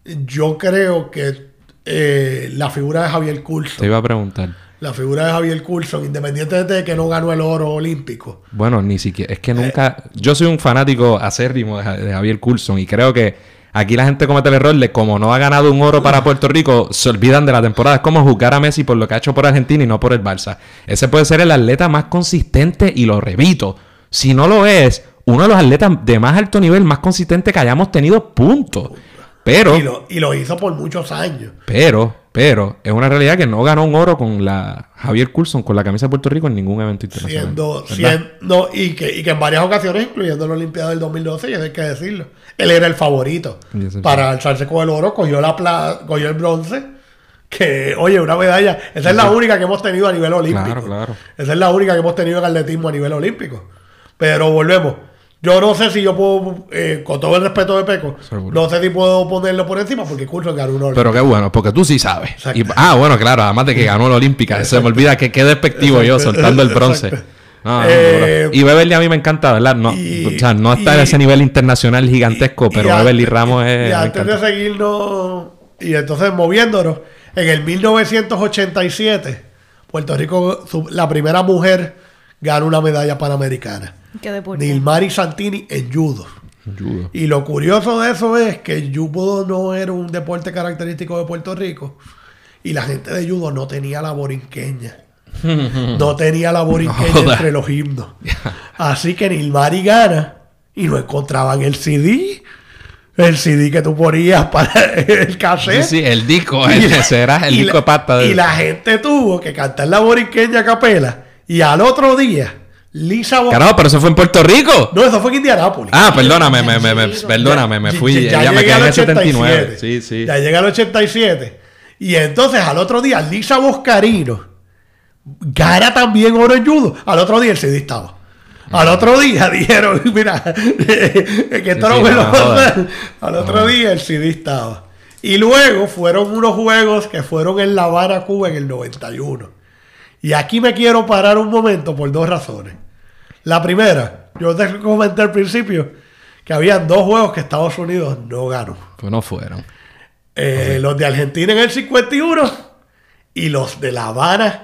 yo creo que eh, la figura de Javier Te Coulson, iba a preguntar. La figura de Javier Coulson, independientemente de que no ganó el oro olímpico, Bueno, ni siquiera. Es que nunca. Yo soy un fanático acérrimo de Javier Coulson y creo que aquí la gente comete el error de como no ha ganado un oro para Puerto Rico, se olvidan de la temporada. Es como juzgar a Messi por lo que ha hecho por Argentina y no por el Barça. Ese puede ser el atleta más consistente y lo repito. Si no lo es, uno de los atletas de más alto nivel, más consistente que hayamos tenido, punto. Pero. y, lo, y lo hizo por muchos años. Pero, pero, es una realidad que no ganó un oro con la Javier Coulson, con la camisa de Puerto Rico en ningún evento internacional. Siendo, siendo y, que, y que en varias ocasiones, incluyendo la Olimpiada del 2012, y eso hay que decirlo, él era el favorito para alzarse con el oro, cogió, la pla- cogió el bronce, que, oye, una medalla, esa es la única que hemos tenido a nivel olímpico. Claro, claro. Esa es la única que hemos tenido en atletismo a nivel olímpico. Pero volvemos. Yo no sé si yo puedo, eh, con todo el respeto de Peco, Seguro. no sé si puedo ponerlo por encima porque Coulson ganó un oro. Pero qué bueno, porque tú sí sabes. Y- ah, bueno, claro, además de que ganó la Olímpica. Se me olvida que qué despectivo yo soltando el bronce. Exacto. No, no, Eh, y Beverly a mí me encanta, ¿verdad? No, y- o sea, no está y- en ese nivel internacional gigantesco, Y- pero Beverly Ramos es. Y antes de seguirnos, y entonces moviéndonos, en el 1987, Puerto Rico, la primera mujer ganó una medalla panamericana. ¿Qué deporte? Nilmari Santini en judo. Judo. Y lo curioso de eso es que el judo no era un deporte característico de Puerto Rico. Y la gente de judo no tenía la borinqueña. No tenía la borinqueña entre los himnos. Así que Nilmari gana y no encontraban el CD. El CD que tú ponías para el Sí, cassette. sí, el disco, ese era el Y disco la- de pasta de. Y la gente tuvo que cantar la borinqueña a capela. Y al otro día, Lisa Bo- Carajo, pero eso fue en Puerto Rico. No, eso fue en Indianápolis. Ah, perdóname, me, me, me- Sí, perdóname, me fui. ya Ya, me llegué quedé en el 79. 87. Sí, sí. Ya llega al 87. Y entonces al otro día, Lisa Boscarino gana también oro en judo. Al otro día el CD estaba. Al otro día dijeron, mira, que esto Sí, no sí, me lo. Al otro día el CD estaba. Y luego fueron unos juegos que fueron en La Habana, Cuba, en el 91. Y aquí me quiero parar un momento por dos razones. La primera, yo te comenté al principio que había dos juegos que Estados Unidos no ganó. Pues no fueron. Eh, Los de Argentina en el 51 y los de La Habana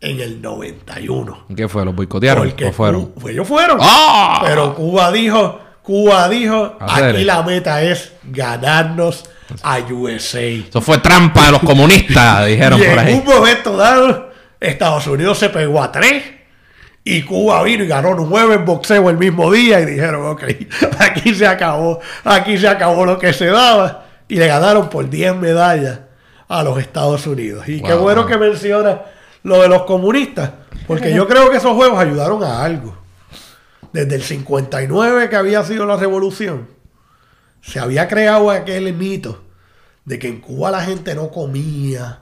en el 91. ¿Qué fue? ¿Los boicotearon Porque o fueron? Cu- ellos fueron. ¡Ah! Pero Cuba dijo, Cuba dijo, Hacer. aquí la meta es ganarnos a USA. Eso fue trampa de los comunistas, dijeron y por en ahí. un momento dado, Estados Unidos se pegó a tres y Cuba vino y ganó nueve en boxeo el mismo día y dijeron, ok, aquí se acabó, aquí se acabó lo que se daba y le ganaron por 10 medallas a los Estados Unidos. Y qué Wow. bueno que menciona lo de los comunistas, porque yo creo que esos juegos ayudaron a algo. Desde el 59 que había sido la revolución, se había creado aquel mito de que en Cuba la gente no comía,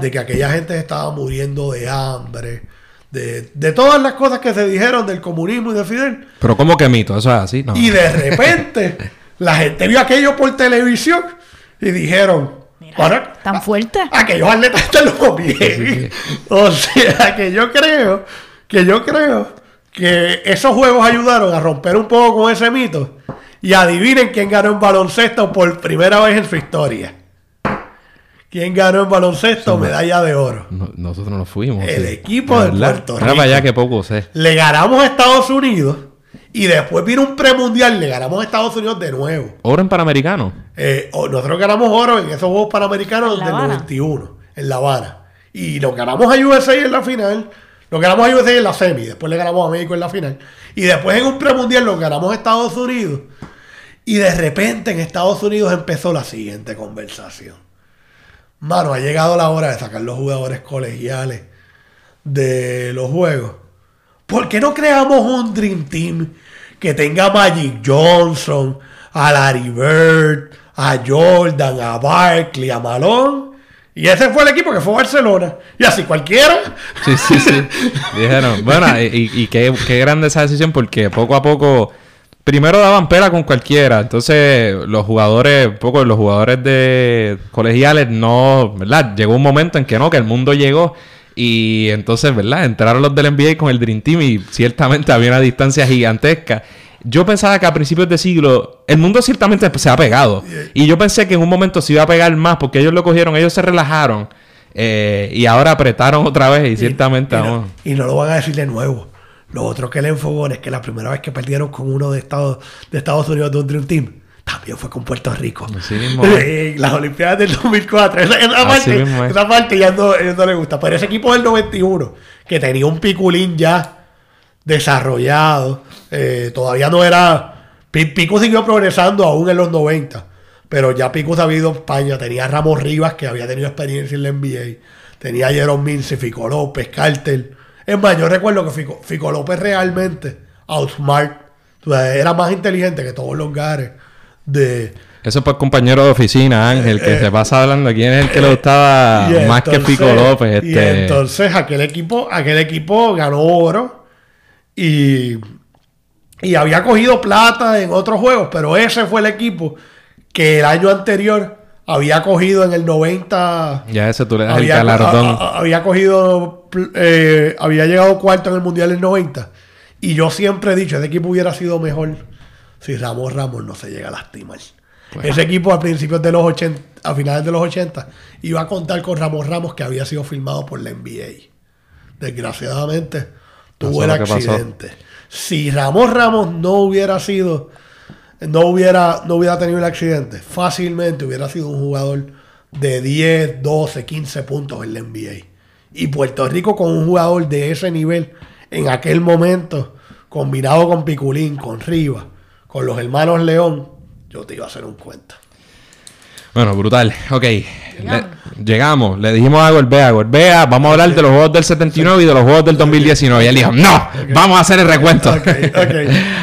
de que aquella gente estaba muriendo de hambre, de, de todas las cosas que se dijeron del comunismo y de Fidel. Pero ¿cómo que mito? Eso es así, ¿no? Y de repente la gente vio aquello por televisión y dijeron, Mira, "Para- tan fuerte. aquellos atletas están lo bien. O sea, que yo creo que yo creo que esos juegos ayudaron a romper un poco con ese mito. Y adivinen quién ganó en baloncesto por primera vez en su historia. ¿Quién ganó en baloncesto? Medalla de oro. No- nosotros nos fuimos. El sí. equipo de. Puerto Rico. para allá que poco sé. Le ganamos a Estados Unidos. Y después vino un premundial. Le ganamos a Estados Unidos de nuevo. Oro en Panamericano. Eh, nosotros ganamos oro en esos Juegos Panamericanos del Habana. 91, en La Habana. Y nos ganamos a USA en la final. Nos ganamos a USA en la semi. Después le ganamos a México en la final. Y después en un premundial nos ganamos a Estados Unidos. Y de repente en Estados Unidos empezó la siguiente conversación. Mano, ha llegado la hora de sacar los jugadores colegiales de los juegos. ¿Por qué no creamos un Dream Team que tenga a Magic Johnson, a Larry Bird, a Jordan, a Barkley, a Malone? Y ese fue el equipo que fue Barcelona. Y así cualquiera. Sí, sí, sí. Dijeron, bueno, y, y qué, qué grande esa decisión porque poco a poco, primero daban pela con cualquiera, entonces los jugadores, poco los jugadores de colegiales no, ¿verdad? Llegó un momento en que no, que el mundo llegó y entonces, ¿verdad? Entraron los del NBA con el Dream Team y ciertamente había una distancia gigantesca. Yo pensaba que a principios de siglo el mundo ciertamente se ha pegado. Y yo pensé que en un momento se iba a pegar más porque ellos lo cogieron, ellos se relajaron eh, y ahora apretaron otra vez y ciertamente y, no, y no lo van a decir de nuevo. Lo otro que le enfogó es que la primera vez que perdieron con uno de Estados, de Estados Unidos de un Dream Team, también fue con Puerto Rico. Así mismo Eh, Las Olimpiadas del 2004. Esa, esa parte, esa ya no, les gusta. Pero ese equipo del 91, que tenía un piculín ya desarrollado, eh, todavía no era... Pi- Pico siguió progresando aún en los 90. Pero ya Pico se había ido a España. Tenía a Ramos Rivas, que había tenido experiencia en la NBA. Tenía a Jerome Mince, Fico López, Carter. Es más, yo recuerdo que Fico, Fico López realmente, outsmart, o sea, era más inteligente que todos los gares de... Eso por compañero de oficina, Ángel, que se pasa hablando quién es el que le gustaba más que Pico López. Y Este... entonces aquel equipo, aquel equipo ganó oro y, y había cogido plata en otros juegos, pero ese fue el equipo que el año anterior había cogido en el 90. Ya ese tú le das el Había, galardón. a- a- había cogido, eh, había llegado cuarto en el Mundial del 90. Y yo siempre he dicho, ese equipo hubiera sido mejor si Ramos Ramos no se llega a lastimar. Ese equipo a principios de los 80, a finales de los 80, iba a contar con Ramos Ramos que había sido filmado por la NBA. Desgraciadamente, tuvo el accidente. Si Ramos Ramos no hubiera sido, no hubiera, no hubiera tenido el accidente, fácilmente hubiera sido un jugador de 10, 12, 15 puntos en la NBA. Y Puerto Rico con un jugador de ese nivel en aquel momento, combinado con Piculín, con Rivas, con los hermanos León, yo te iba a hacer un cuento. Bueno, brutal. Ok. Le- llegamos. Le dijimos a Gorbea, Gorbea, vamos a hablar de los juegos del 79 y de los juegos del 2019. Y él dijo, no, vamos a hacer el recuento. Así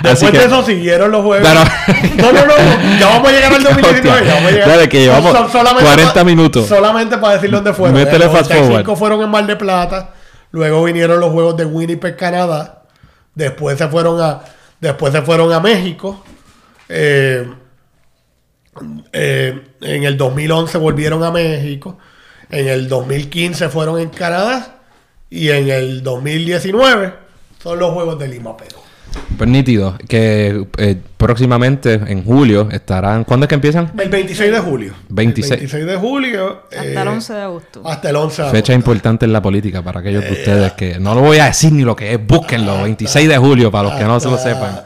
Después que- de eso siguieron los juegos. Claro. No, no, no. Ya vamos a llegar al 2019. Ya vamos a llegar. Dale, que llevamos Son- son 40 pa- minutos. Solamente para decir dónde fueron. 95 forward. fueron en Mar de Plata. Luego vinieron los juegos de Winnipeg, Canadá. Después se fueron a, después se fueron a México. Eh, eh, en el 2011 volvieron a México. En el 2015 fueron en Canadá. Y en el 2019 son los Juegos de Lima, Perú. Pues nítido. Que eh, próximamente, en julio, estarán... ¿Cuándo es que empiezan? El 26 de julio. 26. El 26 de julio. Hasta eh, el 11 de agosto. Hasta el 11 de Fecha agosto. importante en la política para aquellos Eh, de ustedes que... No lo voy a decir ni lo que es. Búsquenlo. 26 de julio para los que no se lo Hasta- sepan.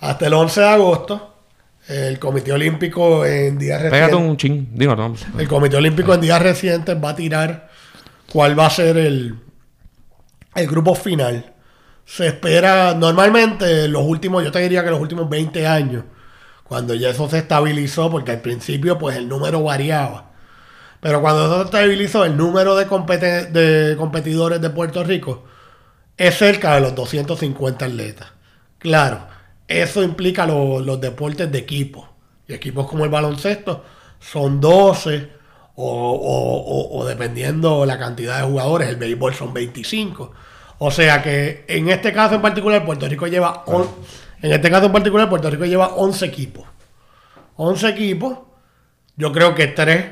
Hasta el 11 de agosto. El Comité Olímpico en días Pégate recientes. un ching. Digo, no. El Comité Olímpico en días recientes va a tirar cuál va a ser el, el grupo final. Se espera, normalmente, los últimos, yo te diría que los últimos 20 años, cuando ya eso se estabilizó, porque al principio, pues el número variaba. Pero cuando eso se estabilizó, el número de, de competidores de Puerto Rico es cerca de los 250 atletas. Claro, eso implica lo- los deportes de equipo. Y equipos como el baloncesto son 12 o, o- o- o dependiendo la cantidad de jugadores, el béisbol son 25. O sea que en este caso en particular Puerto Rico lleva on- en este caso en particular Puerto Rico lleva 11 equipos. 11 equipos. Yo creo que tres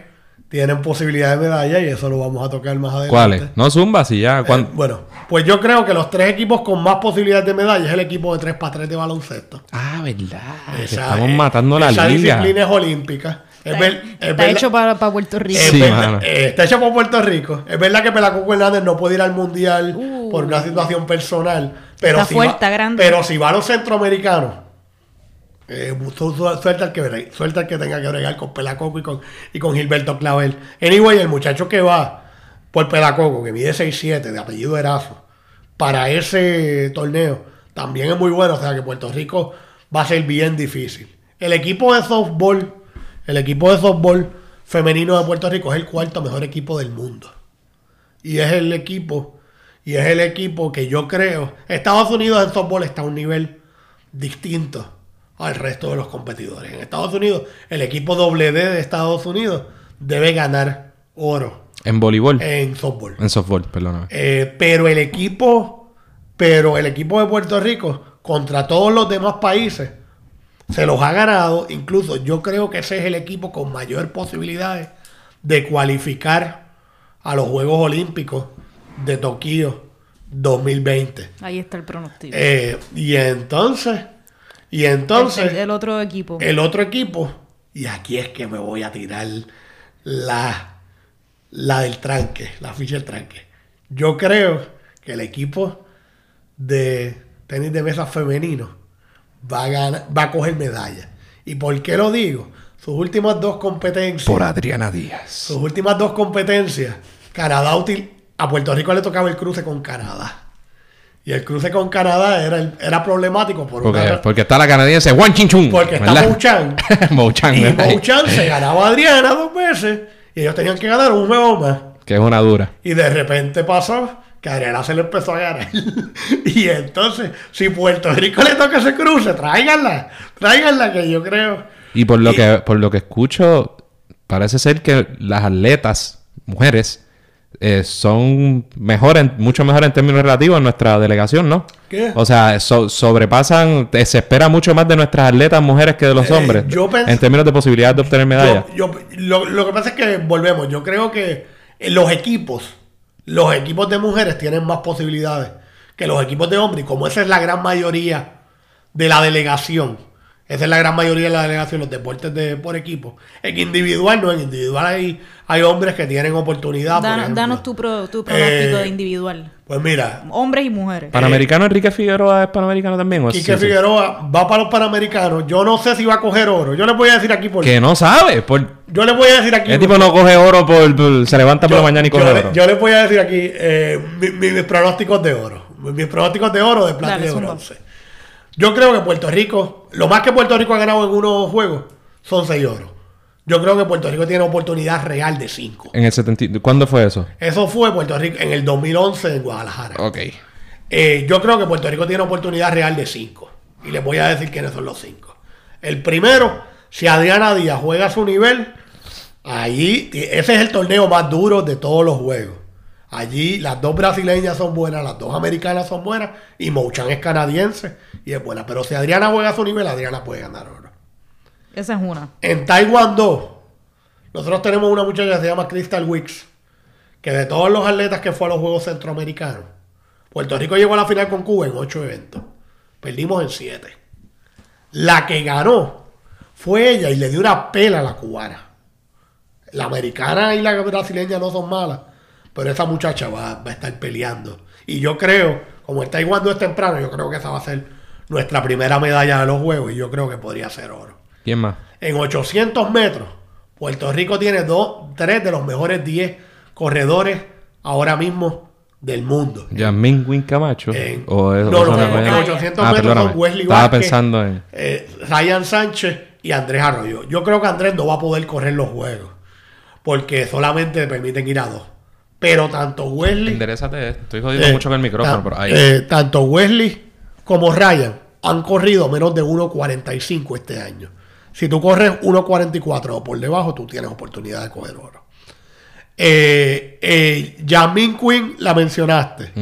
tienen posibilidad de medalla y eso lo vamos a tocar más adelante. ¿Cuáles? No, Zumba, si ya. Eh, bueno, pues yo creo que los tres equipos con más posibilidades de medalla es el equipo de 3x3 de baloncesto. Ah, verdad. Esa- estamos eh, matando la esa liga. disciplina es olímpica. Es Está, ver- es está verdad- hecho para, para Puerto Rico. es Sí, verdad- mano. eh, está hecho por Puerto Rico. Es verdad que Pelacuco Hernández no puede ir al mundial Uh. por una situación personal. Pero Está si fuerte, va, grande. Pero si va a los centroamericanos, eh, su- su- suelta, el que, que tenga que bregar con Pelacoco y con, y con Gilberto Clavel. Anyway, el muchacho que va por Pelacoco, que mide 6'7", de apellido Erazo, para ese torneo, también es muy bueno. O sea que Puerto Rico va a ser bien difícil. El equipo de softball, el equipo de softball femenino de Puerto Rico es el cuarto mejor equipo del mundo. Y es el equipo, y es el equipo que yo creo. Estados Unidos en softball está a un nivel distinto al resto de los competidores. En Estados Unidos, el equipo doble D de Estados Unidos debe ganar oro En voleibol. en softball. En softball, perdóname. Eh, pero el equipo, pero el equipo de Puerto Rico contra todos los demás países se los ha ganado. Incluso yo creo que ese es el equipo con mayor posibilidades de cualificar a los Juegos Olímpicos de Tokio 2020. Ahí está el pronóstico. Eh, y entonces, y entonces el, el otro equipo. el otro equipo, y aquí es que me voy a tirar la, la del tranque, la ficha del tranque. Yo creo que el equipo de tenis de mesa femenino va a, ganar, va a coger medalla. ¿Y por qué lo digo? Sus últimas dos competencias. Adriana Díaz. Sus últimas dos competencias, Canadá útil, a Puerto Rico le tocaba el cruce con Canadá. Y el cruce con Canadá era, era problemático por Porque, una, porque está la canadiense Juan Chin Chun. porque está. Mouchan. Mouchan, Y. Mouchan se ganaba a Adriana dos veces. Y ellos tenían que ganar un juego más. Que es una dura. Y de repente pasó que Adriana se le empezó a ganar. y entonces, si Puerto Rico le toca ese cruce, tráiganla. Tráiganla, que yo creo. Y por lo Y- que por lo que escucho, parece ser que las atletas, mujeres, eh, son mejores, mucho mejores en términos relativos en nuestra delegación, ¿no? ¿Qué? O sea, so- sobrepasan, eh, se espera mucho más de nuestras atletas mujeres que de los Eh, hombres. yo en términos de posibilidades de obtener medallas. Yo, yo- lo, lo que pasa es que volvemos. Yo creo que los equipos, los equipos de mujeres tienen más posibilidades que los equipos de hombres. Y como esa es la gran mayoría de la delegación, esa es la gran mayoría de la delegación, los deportes de, por equipo. En individual no, en individual hay, hay hombres que tienen oportunidad. por Danos, tu, pro- tu pronóstico Eh, de individual. Pues mira, Hombres y mujeres. ¿Panamericano Enrique Figueroa es panamericano también? ¿O es- Quique sí, sí? Figueroa va para los panamericanos. Yo no sé si va a coger oro. Yo les voy a decir aquí por Que no sabe. Por... Yo les voy a decir aquí El por- tipo no coge oro por... por- se levanta por yo, la mañana y yo coge le- oro. yo les voy a decir aquí eh, mi- mi- mis pronósticos de oro. Mi- Mis pronósticos de oro, de plata Dale, y de bronce. Yo creo que Puerto Rico, lo más que Puerto Rico ha ganado en unos juegos, son seis oros. Yo creo que Puerto Rico tiene oportunidad real de cinco. En el 70... y- ¿Cuándo fue eso? Eso fue Puerto Rico en el 2011 en Guadalajara. Ok. Eh, yo creo que Puerto Rico tiene oportunidad real de cinco. Y les voy a decir quiénes son los cinco. El primero, si Adriana Díaz juega a su nivel, allí, ese es el torneo más duro de todos los juegos. Allí las dos brasileñas son buenas, las dos americanas son buenas y Mouchan es canadiense y es buena. Pero si Adriana juega a su nivel, Adriana puede ganar oro. Esa es una. En Taekwondo, nosotros tenemos una muchacha que se llama Crystal Wicks, que de todos los atletas que fue a los Juegos Centroamericanos, Puerto Rico llegó a la final con Cuba en ocho eventos. Perdimos en siete. La que ganó fue ella y le dio una pela a la cubana. La americana y la brasileña no son malas, pero esa muchacha va, va a estar peleando. Y yo creo, como el Taekwondo es temprano, yo creo que esa va a ser nuestra primera medalla de los Juegos y yo creo que podría ser oro. ¿Quién más? En 800 metros, Puerto Rico tiene dos, tres de los mejores 10 corredores ahora mismo del mundo. ¿Yasmín Win Camacho? En- ¿O es- no, no, son en las- 800 Ah, metros perdóname. son Wesley Estaba Vázquez, pensando en... eh, Ryan Sánchez y Andrés Arroyo. Yo creo que Andrés no va a poder correr los juegos porque solamente le permiten ir a dos. Pero tanto Wesley, Enderezate, estoy jodiendo eh, mucho con el micrófono, pero ahí. eh, tanto Wesley como Ryan han corrido menos de 1.45 este año. Si tú corres 1.44 o por debajo, tú tienes oportunidad de coger oro. Eh, eh, Jasmine Quinn la mencionaste.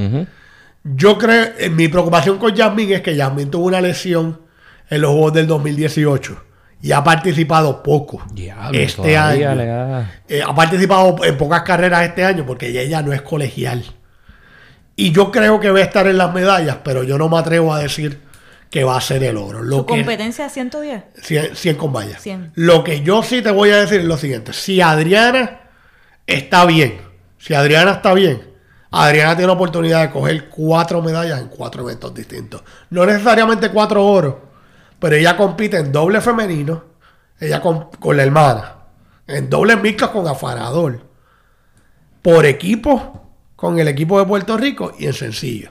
Yo creo, eh, mi preocupación con Jasmine es que Jasmine tuvo una lesión en los Juegos del 2018 y ha participado poco Diablo, este año. Eh, ha participado en pocas carreras este año porque ella, no es colegial. Y yo creo que va a estar en las medallas, pero yo no me atrevo a decir que va a ser el oro. Lo Su que, competencia es 110. 100, 100 con vallas. 100. Lo que yo sí te voy a decir es lo siguiente. Si Adriana está bien, si Adriana está bien, Adriana tiene la oportunidad de coger cuatro medallas en cuatro eventos distintos. No necesariamente cuatro oros, pero ella compite en doble femenino, ella con, con la hermana, en doble mixtos con afarador, por equipo con el equipo de Puerto Rico y en sencillo.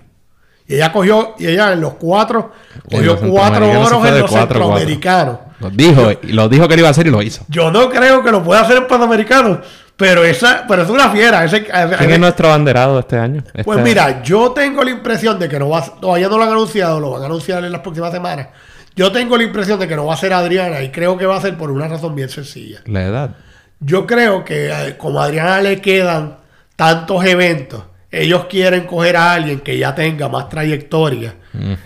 Y ella cogió, y ella en los cuatro, cogió los cuatro oros en los cuatro, centroamericanos. Lo dijo, y lo dijo que lo iba a hacer y lo hizo. Yo no creo que lo pueda hacer en Panamericano, pero esa, pero es una fiera. Ese, ¿Quién es nuestro abanderado este año? pues Este- mira, yo tengo la impresión de que no va, todavía no lo han anunciado, lo van a anunciar en las próximas semanas. Yo tengo la impresión de que no va a ser Adriana y creo que va a ser por una razón bien sencilla. La edad. Yo creo que eh, como a Adriana le quedan tantos eventos, ellos quieren coger a alguien que ya tenga más trayectoria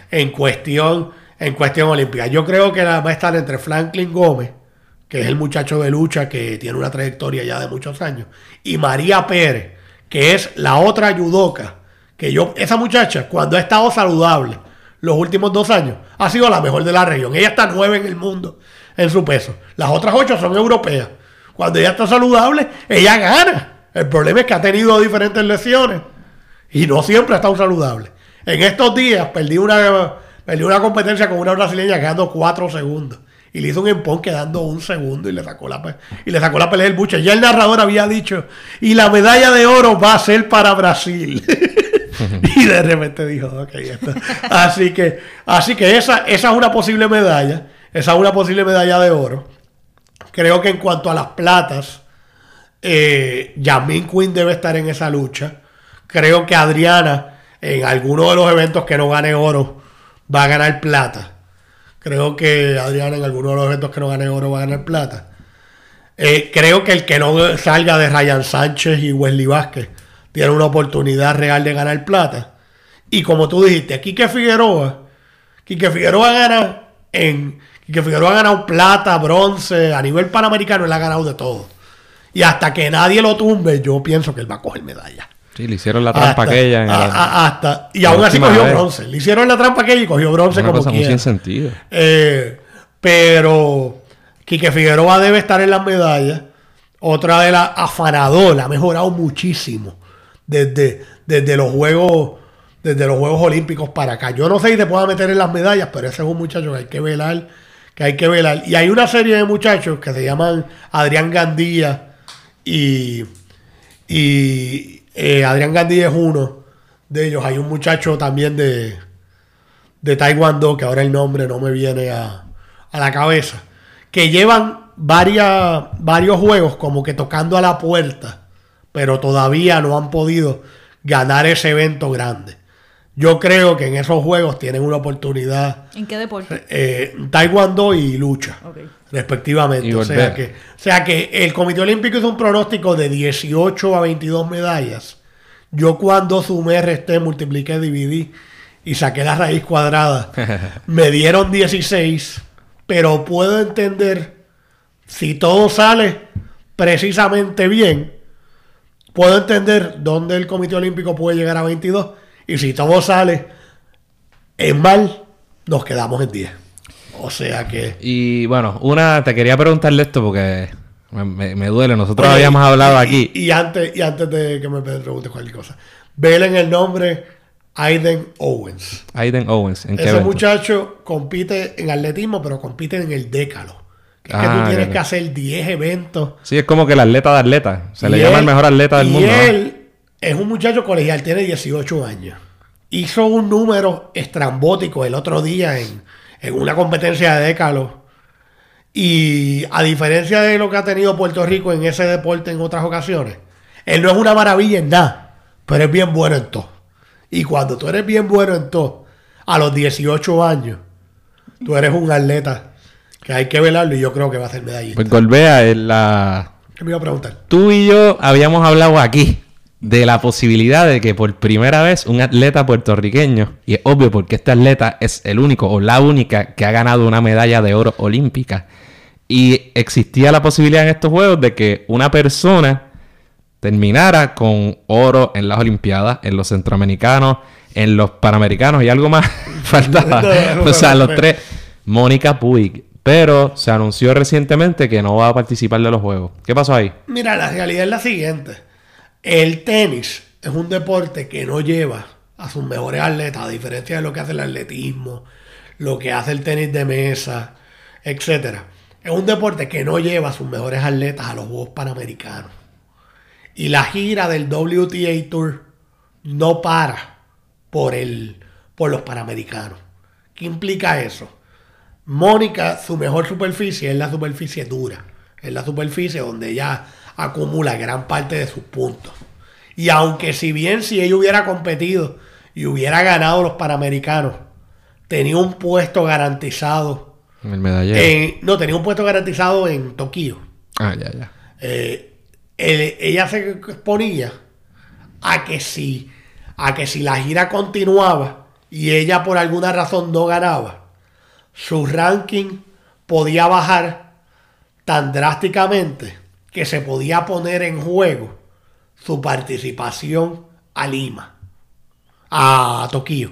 en cuestión en cuestión olímpica. Yo creo que va a estar entre Franklin Gómez, que es el muchacho de lucha que tiene una trayectoria ya de muchos años, y María Pérez, que es la otra judoka, que yo, esa muchacha, cuando ha estado saludable los últimos dos años, ha sido la mejor de la región. Ella está nueve en el mundo en su peso. Las otras ocho son europeas. Cuando ella está saludable, ella gana. El problema es que ha tenido diferentes lesiones y no siempre ha estado saludable. En estos días perdí una, una competencia con una brasileña quedando cuatro segundos. Y le hizo un empón quedando un segundo y le sacó la, y le sacó la pelea del buche. Ya el narrador había dicho, y la medalla de oro va a ser para Brasil. y de repente dijo, ok, esto. Así que, así que esa, esa es una posible medalla. Esa es una posible medalla de oro. Creo que en cuanto a las platas, eh, Yamin Quinn debe estar en esa lucha. Creo que Adriana, en alguno de los eventos que no gane oro, va a ganar plata. Creo que Adriana, en alguno de los eventos que no gane oro, va a ganar plata. Eh, creo que el que no salga de Ryan Sánchez y Wesley Vázquez tiene una oportunidad real de ganar plata. Y como tú dijiste, Quique Figueroa, Quique Figueroa gana en. Quique Figueroa ha ganado plata, bronce, a nivel panamericano él ha ganado de todo. Y hasta que nadie lo tumbe, yo pienso que él va a coger medalla. Sí, le hicieron la trampa Hasta- aquella en a- el- a- hasta, y aún así cogió vez. bronce. Le hicieron la trampa aquella y cogió bronce una como cosa muy quiera. sin sentido. Eh, pero Quique Figueroa debe estar en las medallas. Otra de las afanadoras, ha mejorado muchísimo desde, desde los juegos desde los Juegos Olímpicos para acá. Yo no sé si te pueda meter en las medallas, pero ese es un muchacho que hay que velar, que hay que velar. Y hay una serie de muchachos que se llaman Adrián Gandía y, y eh, Adrián Gandía es uno de ellos. Hay un muchacho también de, de Taekwondo, que ahora el nombre no me viene a, a la cabeza, que llevan varias, varios juegos como que tocando a la puerta, pero todavía no han podido ganar ese evento grande. Yo creo que en esos juegos tienen una oportunidad ¿En qué deporte? eh, Taekwondo y lucha, respectivamente. Y o, sea que, o sea que el Comité Olímpico hizo un pronóstico de 18 a 22 medallas. Yo cuando sumé, resté, multipliqué, dividí y saqué la raíz cuadrada, me dieron 16, pero puedo entender si todo sale precisamente bien, puedo entender dónde el Comité Olímpico puede llegar a 22 y si todo sale en mal, nos quedamos en 10. O sea que... Y bueno, una, te quería preguntarle esto porque me, me- me duele. Nosotros Oye, habíamos hablado y- aquí. Y, y antes, y antes de que me preguntes cualquier cosa, velen el nombre Aiden Owens. Aiden Owens, ¿en Ese muchacho compite en atletismo, pero compite en el décalo. Es que Ah, tú tienes ok. que hacer 10 eventos. Sí, es como que el atleta de atleta. Se le Y llama el mejor atleta del y mundo. ¿no? él es un muchacho colegial, tiene 18 años. Hizo un número estrambótico el otro día en, en una competencia de décalo. Y a diferencia de lo que ha tenido Puerto Rico en ese deporte en otras ocasiones, él no es una maravilla en nada, pero es bien bueno en todo. Y cuando tú eres bien bueno en todo, a los 18 años, tú eres un atleta que hay que velarlo y yo creo que va a ser medallista. Pues Golbea, es la... ¿Qué me iba a preguntar? tú y yo habíamos hablado aquí de la posibilidad de que por primera vez un atleta puertorriqueño, y es obvio porque este atleta es el único o la única que ha ganado una medalla de oro olímpica, Y existía la posibilidad en estos juegos de que una persona terminara con oro en las Olimpiadas, en los centroamericanos, en los panamericanos y algo más faltaba. o sea, los tres. Mónica Puig. Pero se anunció recientemente que no va a participar de los juegos. ¿Qué pasó ahí? Mira, la realidad es la siguiente. El tenis es un deporte que no lleva a sus mejores atletas, a diferencia de lo que hace el atletismo, lo que hace el tenis de mesa, etcétera. Es un deporte que no lleva a sus mejores atletas a los Juegos Panamericanos. Y la gira del WTA Tour no para por, el, por los Panamericanos. ¿Qué implica eso? Mónica, su mejor superficie es la superficie dura. Es la superficie donde ella acumula gran parte de sus puntos. Y aunque si bien si ella hubiera competido y hubiera ganado los Panamericanos, tenía un puesto garantizado. En el medallero. no, tenía un puesto garantizado en Tokio. Ah, ya, ya. Eh, ella se exponía a que si a que si la gira continuaba y ella por alguna razón no ganaba, su ranking podía bajar tan drásticamente que se podía poner en juego su participación a Lima, a Tokio.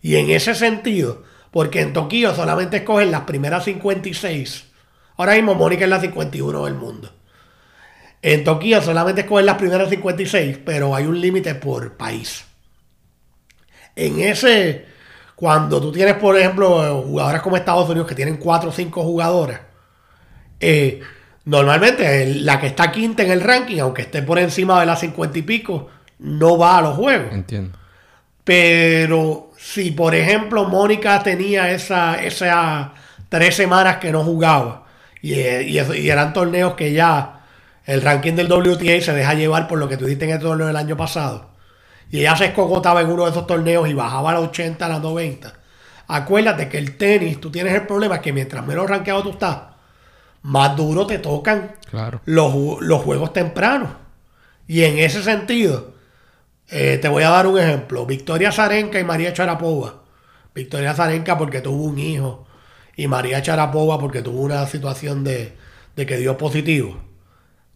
Y en ese sentido, porque en Tokio solamente escogen las primeras 56, ahora mismo Mónica es la 51 del mundo. En Tokio solamente escogen las primeras 56, pero hay un límite por país. En ese, cuando tú tienes, por ejemplo, jugadoras como Estados Unidos que tienen 4 o 5 jugadoras, eh, normalmente la que está quinta en el ranking, aunque esté por encima de las 50 y pico, no va a los juegos. Entiendo. Pero si, por ejemplo, Mónica tenía esa, esa tres semanas que no jugaba y, y eran torneos que ya el ranking del WTA se deja llevar por lo que tú dijiste en el torneo del año pasado. Y ella se escogotaba en uno de esos torneos y bajaba a la 80, a la 90. Acuérdate que el tenis, tú tienes el problema que mientras menos rankeado tú estás, más duro te tocan los, juegos tempranos. Y en ese sentido, eh, te voy a dar un ejemplo. Victoria Zarenka y María Charapova. Victoria Zarenka porque tuvo un hijo y María Charapova porque tuvo una situación de, de que dio positivo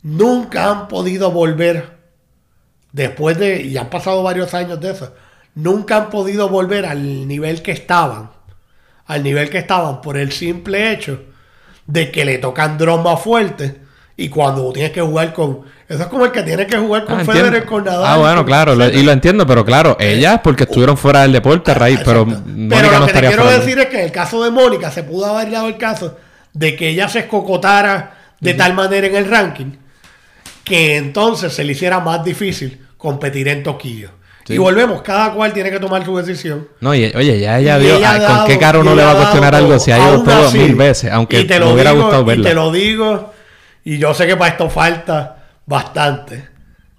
nunca han podido volver, después de, y han pasado varios años de eso, nunca han podido volver al nivel que estaban, al nivel que estaban por el simple hecho de que le tocan drones más fuertes y cuando tienes que jugar con... Eso es como el que tiene que jugar con ah, Federer, con Nadal. Ah, bueno, claro, y lo entiendo, pero claro, eh, ellas porque estuvieron fuera del deporte a raíz, pero Mónica pero lo que te quiero decir es que en el caso de Mónica se pudo haber dado el caso de que ella se escocotara de tal manera en el ranking que entonces se le hiciera más difícil competir en Tokio. Y volvemos, cada cual tiene que tomar su decisión. No, y, oye, ya ella vio con qué caro no le va a cuestionar algo si ha ido todo mil veces, aunque te lo hubiera gustado verla. Y te lo digo, y yo sé que para esto falta bastante.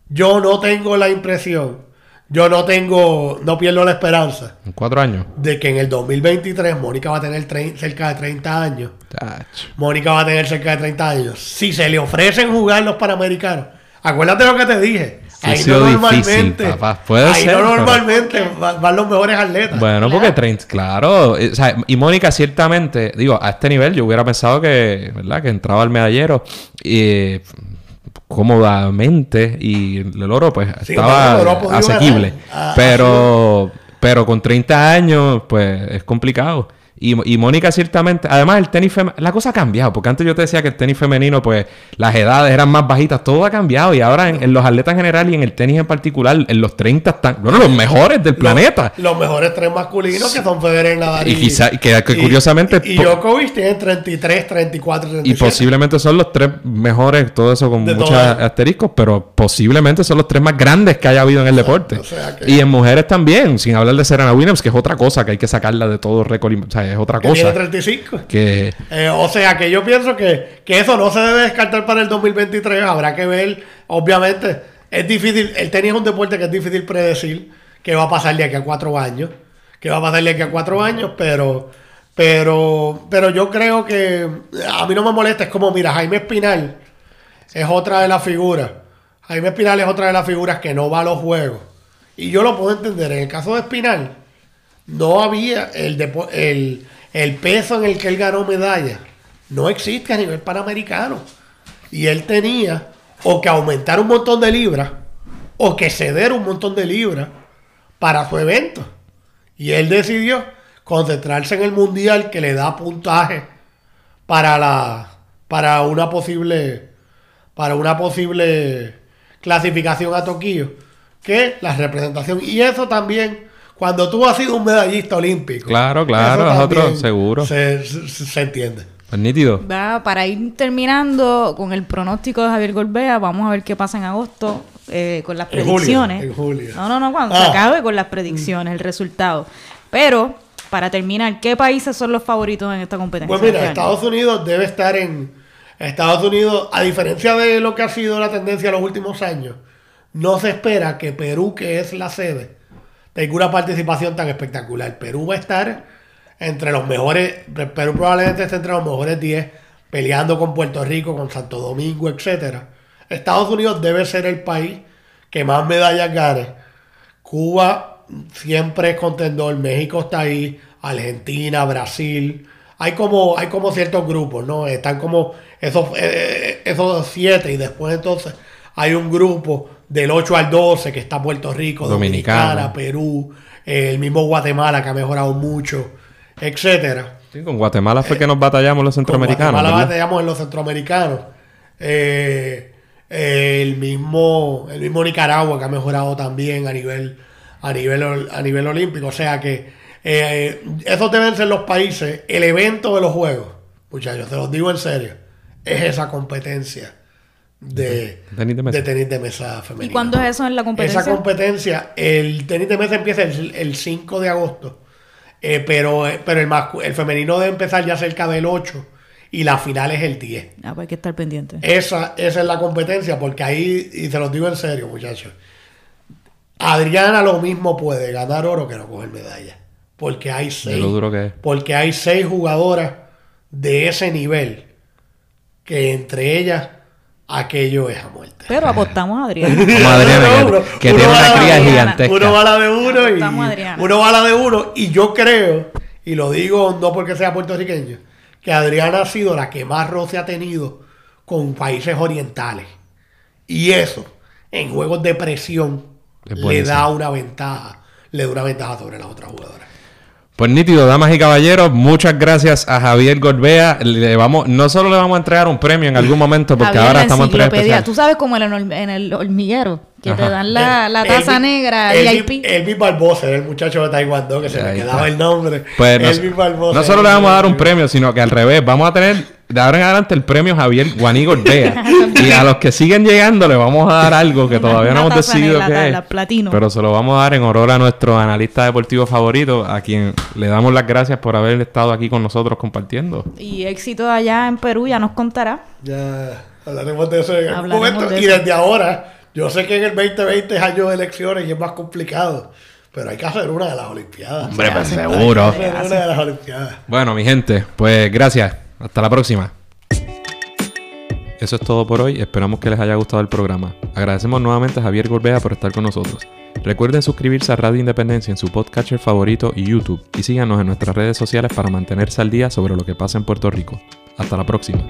Yo no tengo la impresión yo no tengo, no pierdo la esperanza. En cuatro años. De que en el 2023 Mónica va a tener cerca de 30 años. Mónica va a tener cerca de 30 años. Si se le ofrecen jugar los Panamericanos, acuérdate lo que te dije. Ahí no normalmente, ahí no normalmente van los mejores atletas. Bueno, porque 30, claro. Eh, y Mónica ciertamente, digo, a este nivel yo hubiera pensado que, ¿verdad? Que entraba al medallero y cómodamente y el oro pues estaba asequible. Ah, pero, pero con 30 años pues es complicado. Y, Mónica ciertamente, además el tenis femenino, la cosa ha cambiado, porque antes yo te decía que el tenis femenino, pues las edades eran más bajitas, todo ha cambiado y ahora en, los atletas en general y en el tenis en particular, en los 30 están, bueno, los mejores del planeta. Los mejores tres masculinos que son Federer, Nadal y, quizá, que, curiosamente... Y, Djokovic tiene 33, 34, 37. Y posiblemente son los tres mejores, todo eso con muchos asteriscos, pero posiblemente son los tres más grandes que haya habido en el deporte. Y en mujeres también, sin hablar de Serena Williams, que es otra cosa que hay que sacarla de todo récord, o sea, es otra cosa. Tiene 35. Que... Eh, o sea que yo pienso que, eso no se debe descartar para el 2023. Habrá que ver, obviamente, es difícil, el tenis es un deporte que es difícil predecir qué va a pasar de aquí a cuatro años. Qué va a pasar de aquí a cuatro años, pero... Pero, pero yo creo que a mí no me molesta. Es como, mira, Jaime Espinal es otra de las figuras. Jaime Espinal es otra de las figuras que no va a los juegos. Y yo lo puedo entender. En el caso de Espinal, no había el, el, el peso en el que él ganó medalla no existe a nivel panamericano. Y él tenía o que aumentar un montón de libras o que ceder un montón de libras para su evento. Y él decidió concentrarse en el mundial que le da puntaje para la para una posible para una posible clasificación a Tokio que la representación y eso también cuando tú has sido un medallista olímpico Claro, claro, nosotros, seguro. se, se- se entiende Pues nítido. Va, para ir terminando con el pronóstico de Javier Golbea, vamos a ver qué pasa en agosto eh, con las En julio, predicciones. en julio. No, no, no, cuando Ah. se acabe con las predicciones, el resultado. Pero, para terminar, ¿qué países son los favoritos en esta competencia? Pues mira, este? Estados Unidos debe estar en. Estados Unidos, a diferencia de lo que ha sido la tendencia en los últimos años, no se espera que Perú, que es la sede, tenga una participación tan espectacular. Perú va a estar entre los mejores. Perú probablemente esté entre los mejores 10, peleando con Puerto Rico, con Santo Domingo, etcétera. Estados Unidos debe ser el país que más medallas gane. Cuba siempre es contendor, México está ahí, Argentina, Brasil. Hay como, hay como ciertos grupos, ¿no? Están como esos, eh, esos siete y después entonces hay un grupo del 8 al 12 que está Puerto Rico, Dominicana. Dominicana, Perú, eh, el mismo Guatemala que ha mejorado mucho, etcétera. Sí, con Guatemala fue que nos batallamos los Con centroamericanos. Guatemala ¿verdad? batallamos en los centroamericanos. Eh, el mismo el mismo Nicaragua que ha mejorado también a nivel a nivel a nivel olímpico. O sea que eh, esos deben ser los países. El evento de los juegos, muchachos, te los digo en serio, es esa competencia de, Tenis de mesa. de tenis de mesa femenino. ¿Y cuándo es eso en la competencia? Esa competencia, el tenis de mesa empieza el, el 5 de agosto, eh, pero, eh, pero el, mascu- el femenino debe empezar ya cerca del 8 y la final es el 10. Ah, pues hay que estar pendiente. Esa, esa es la competencia, porque ahí, y se los digo en serio, muchachos, Adriana lo mismo puede ganar oro que no coger medalla. Porque hay seis, lo duro que es. porque hay seis jugadoras de ese nivel que entre ellas aquello es a muerte. Pero apostamos a Adrián. Como Adriana, que- Uno- que uno tiene va una cría de- gigantesca. Uno va a la de uno y Adriana. uno va a la de uno y yo creo y lo digo no porque sea puertorriqueño que Adriana ha sido la que más roce ha tenido con países orientales y eso en juegos de presión Es le da una ventaja le da una ventaja sobre las otras jugadoras Pues nítido, damas y caballeros, muchas gracias a Javier Gorbea. Le vamos, no solo le vamos a entregar un premio en algún momento, porque Javier, ahora la estamos en premio enciclopedia. especial. Tú sabes como en el, el hormiguero, que te dan la, la El- taza negra Elvis- VIP. Elvis Barbosa era el muchacho de Taekwondo que se le está. quedaba el nombre Pues no, Elvis Barbosa no solo le vamos a dar un el- premio, sino que al revés, vamos a tener de ahora en adelante el premio Javier Guaní Gorbea. y a los que siguen llegando le vamos a dar algo que todavía no hemos decidido qué es. platino. Pero se lo vamos a dar en honor a nuestro analista deportivo favorito, a quien le damos las gracias por haber estado aquí con nosotros compartiendo. Y éxito allá en Perú, ya nos contará. Ya hablaremos de eso en algún momento. de Y desde ahora, yo sé que en el 2020 es año de elecciones y es más complicado. Pero hay que hacer una de las Olimpiadas. Hombre, pues Hay que seguro. hacer una de las Olimpiadas. Bueno, mi gente, pues gracias. Hasta la próxima. Eso es todo por hoy. Esperamos que les haya gustado el programa. Agradecemos nuevamente a Javier Gorbea por estar con nosotros. Recuerden suscribirse a Radio Independencia en su podcatcher favorito y YouTube. Y síganos en nuestras redes sociales para mantenerse al día sobre lo que pasa en Puerto Rico. Hasta la próxima.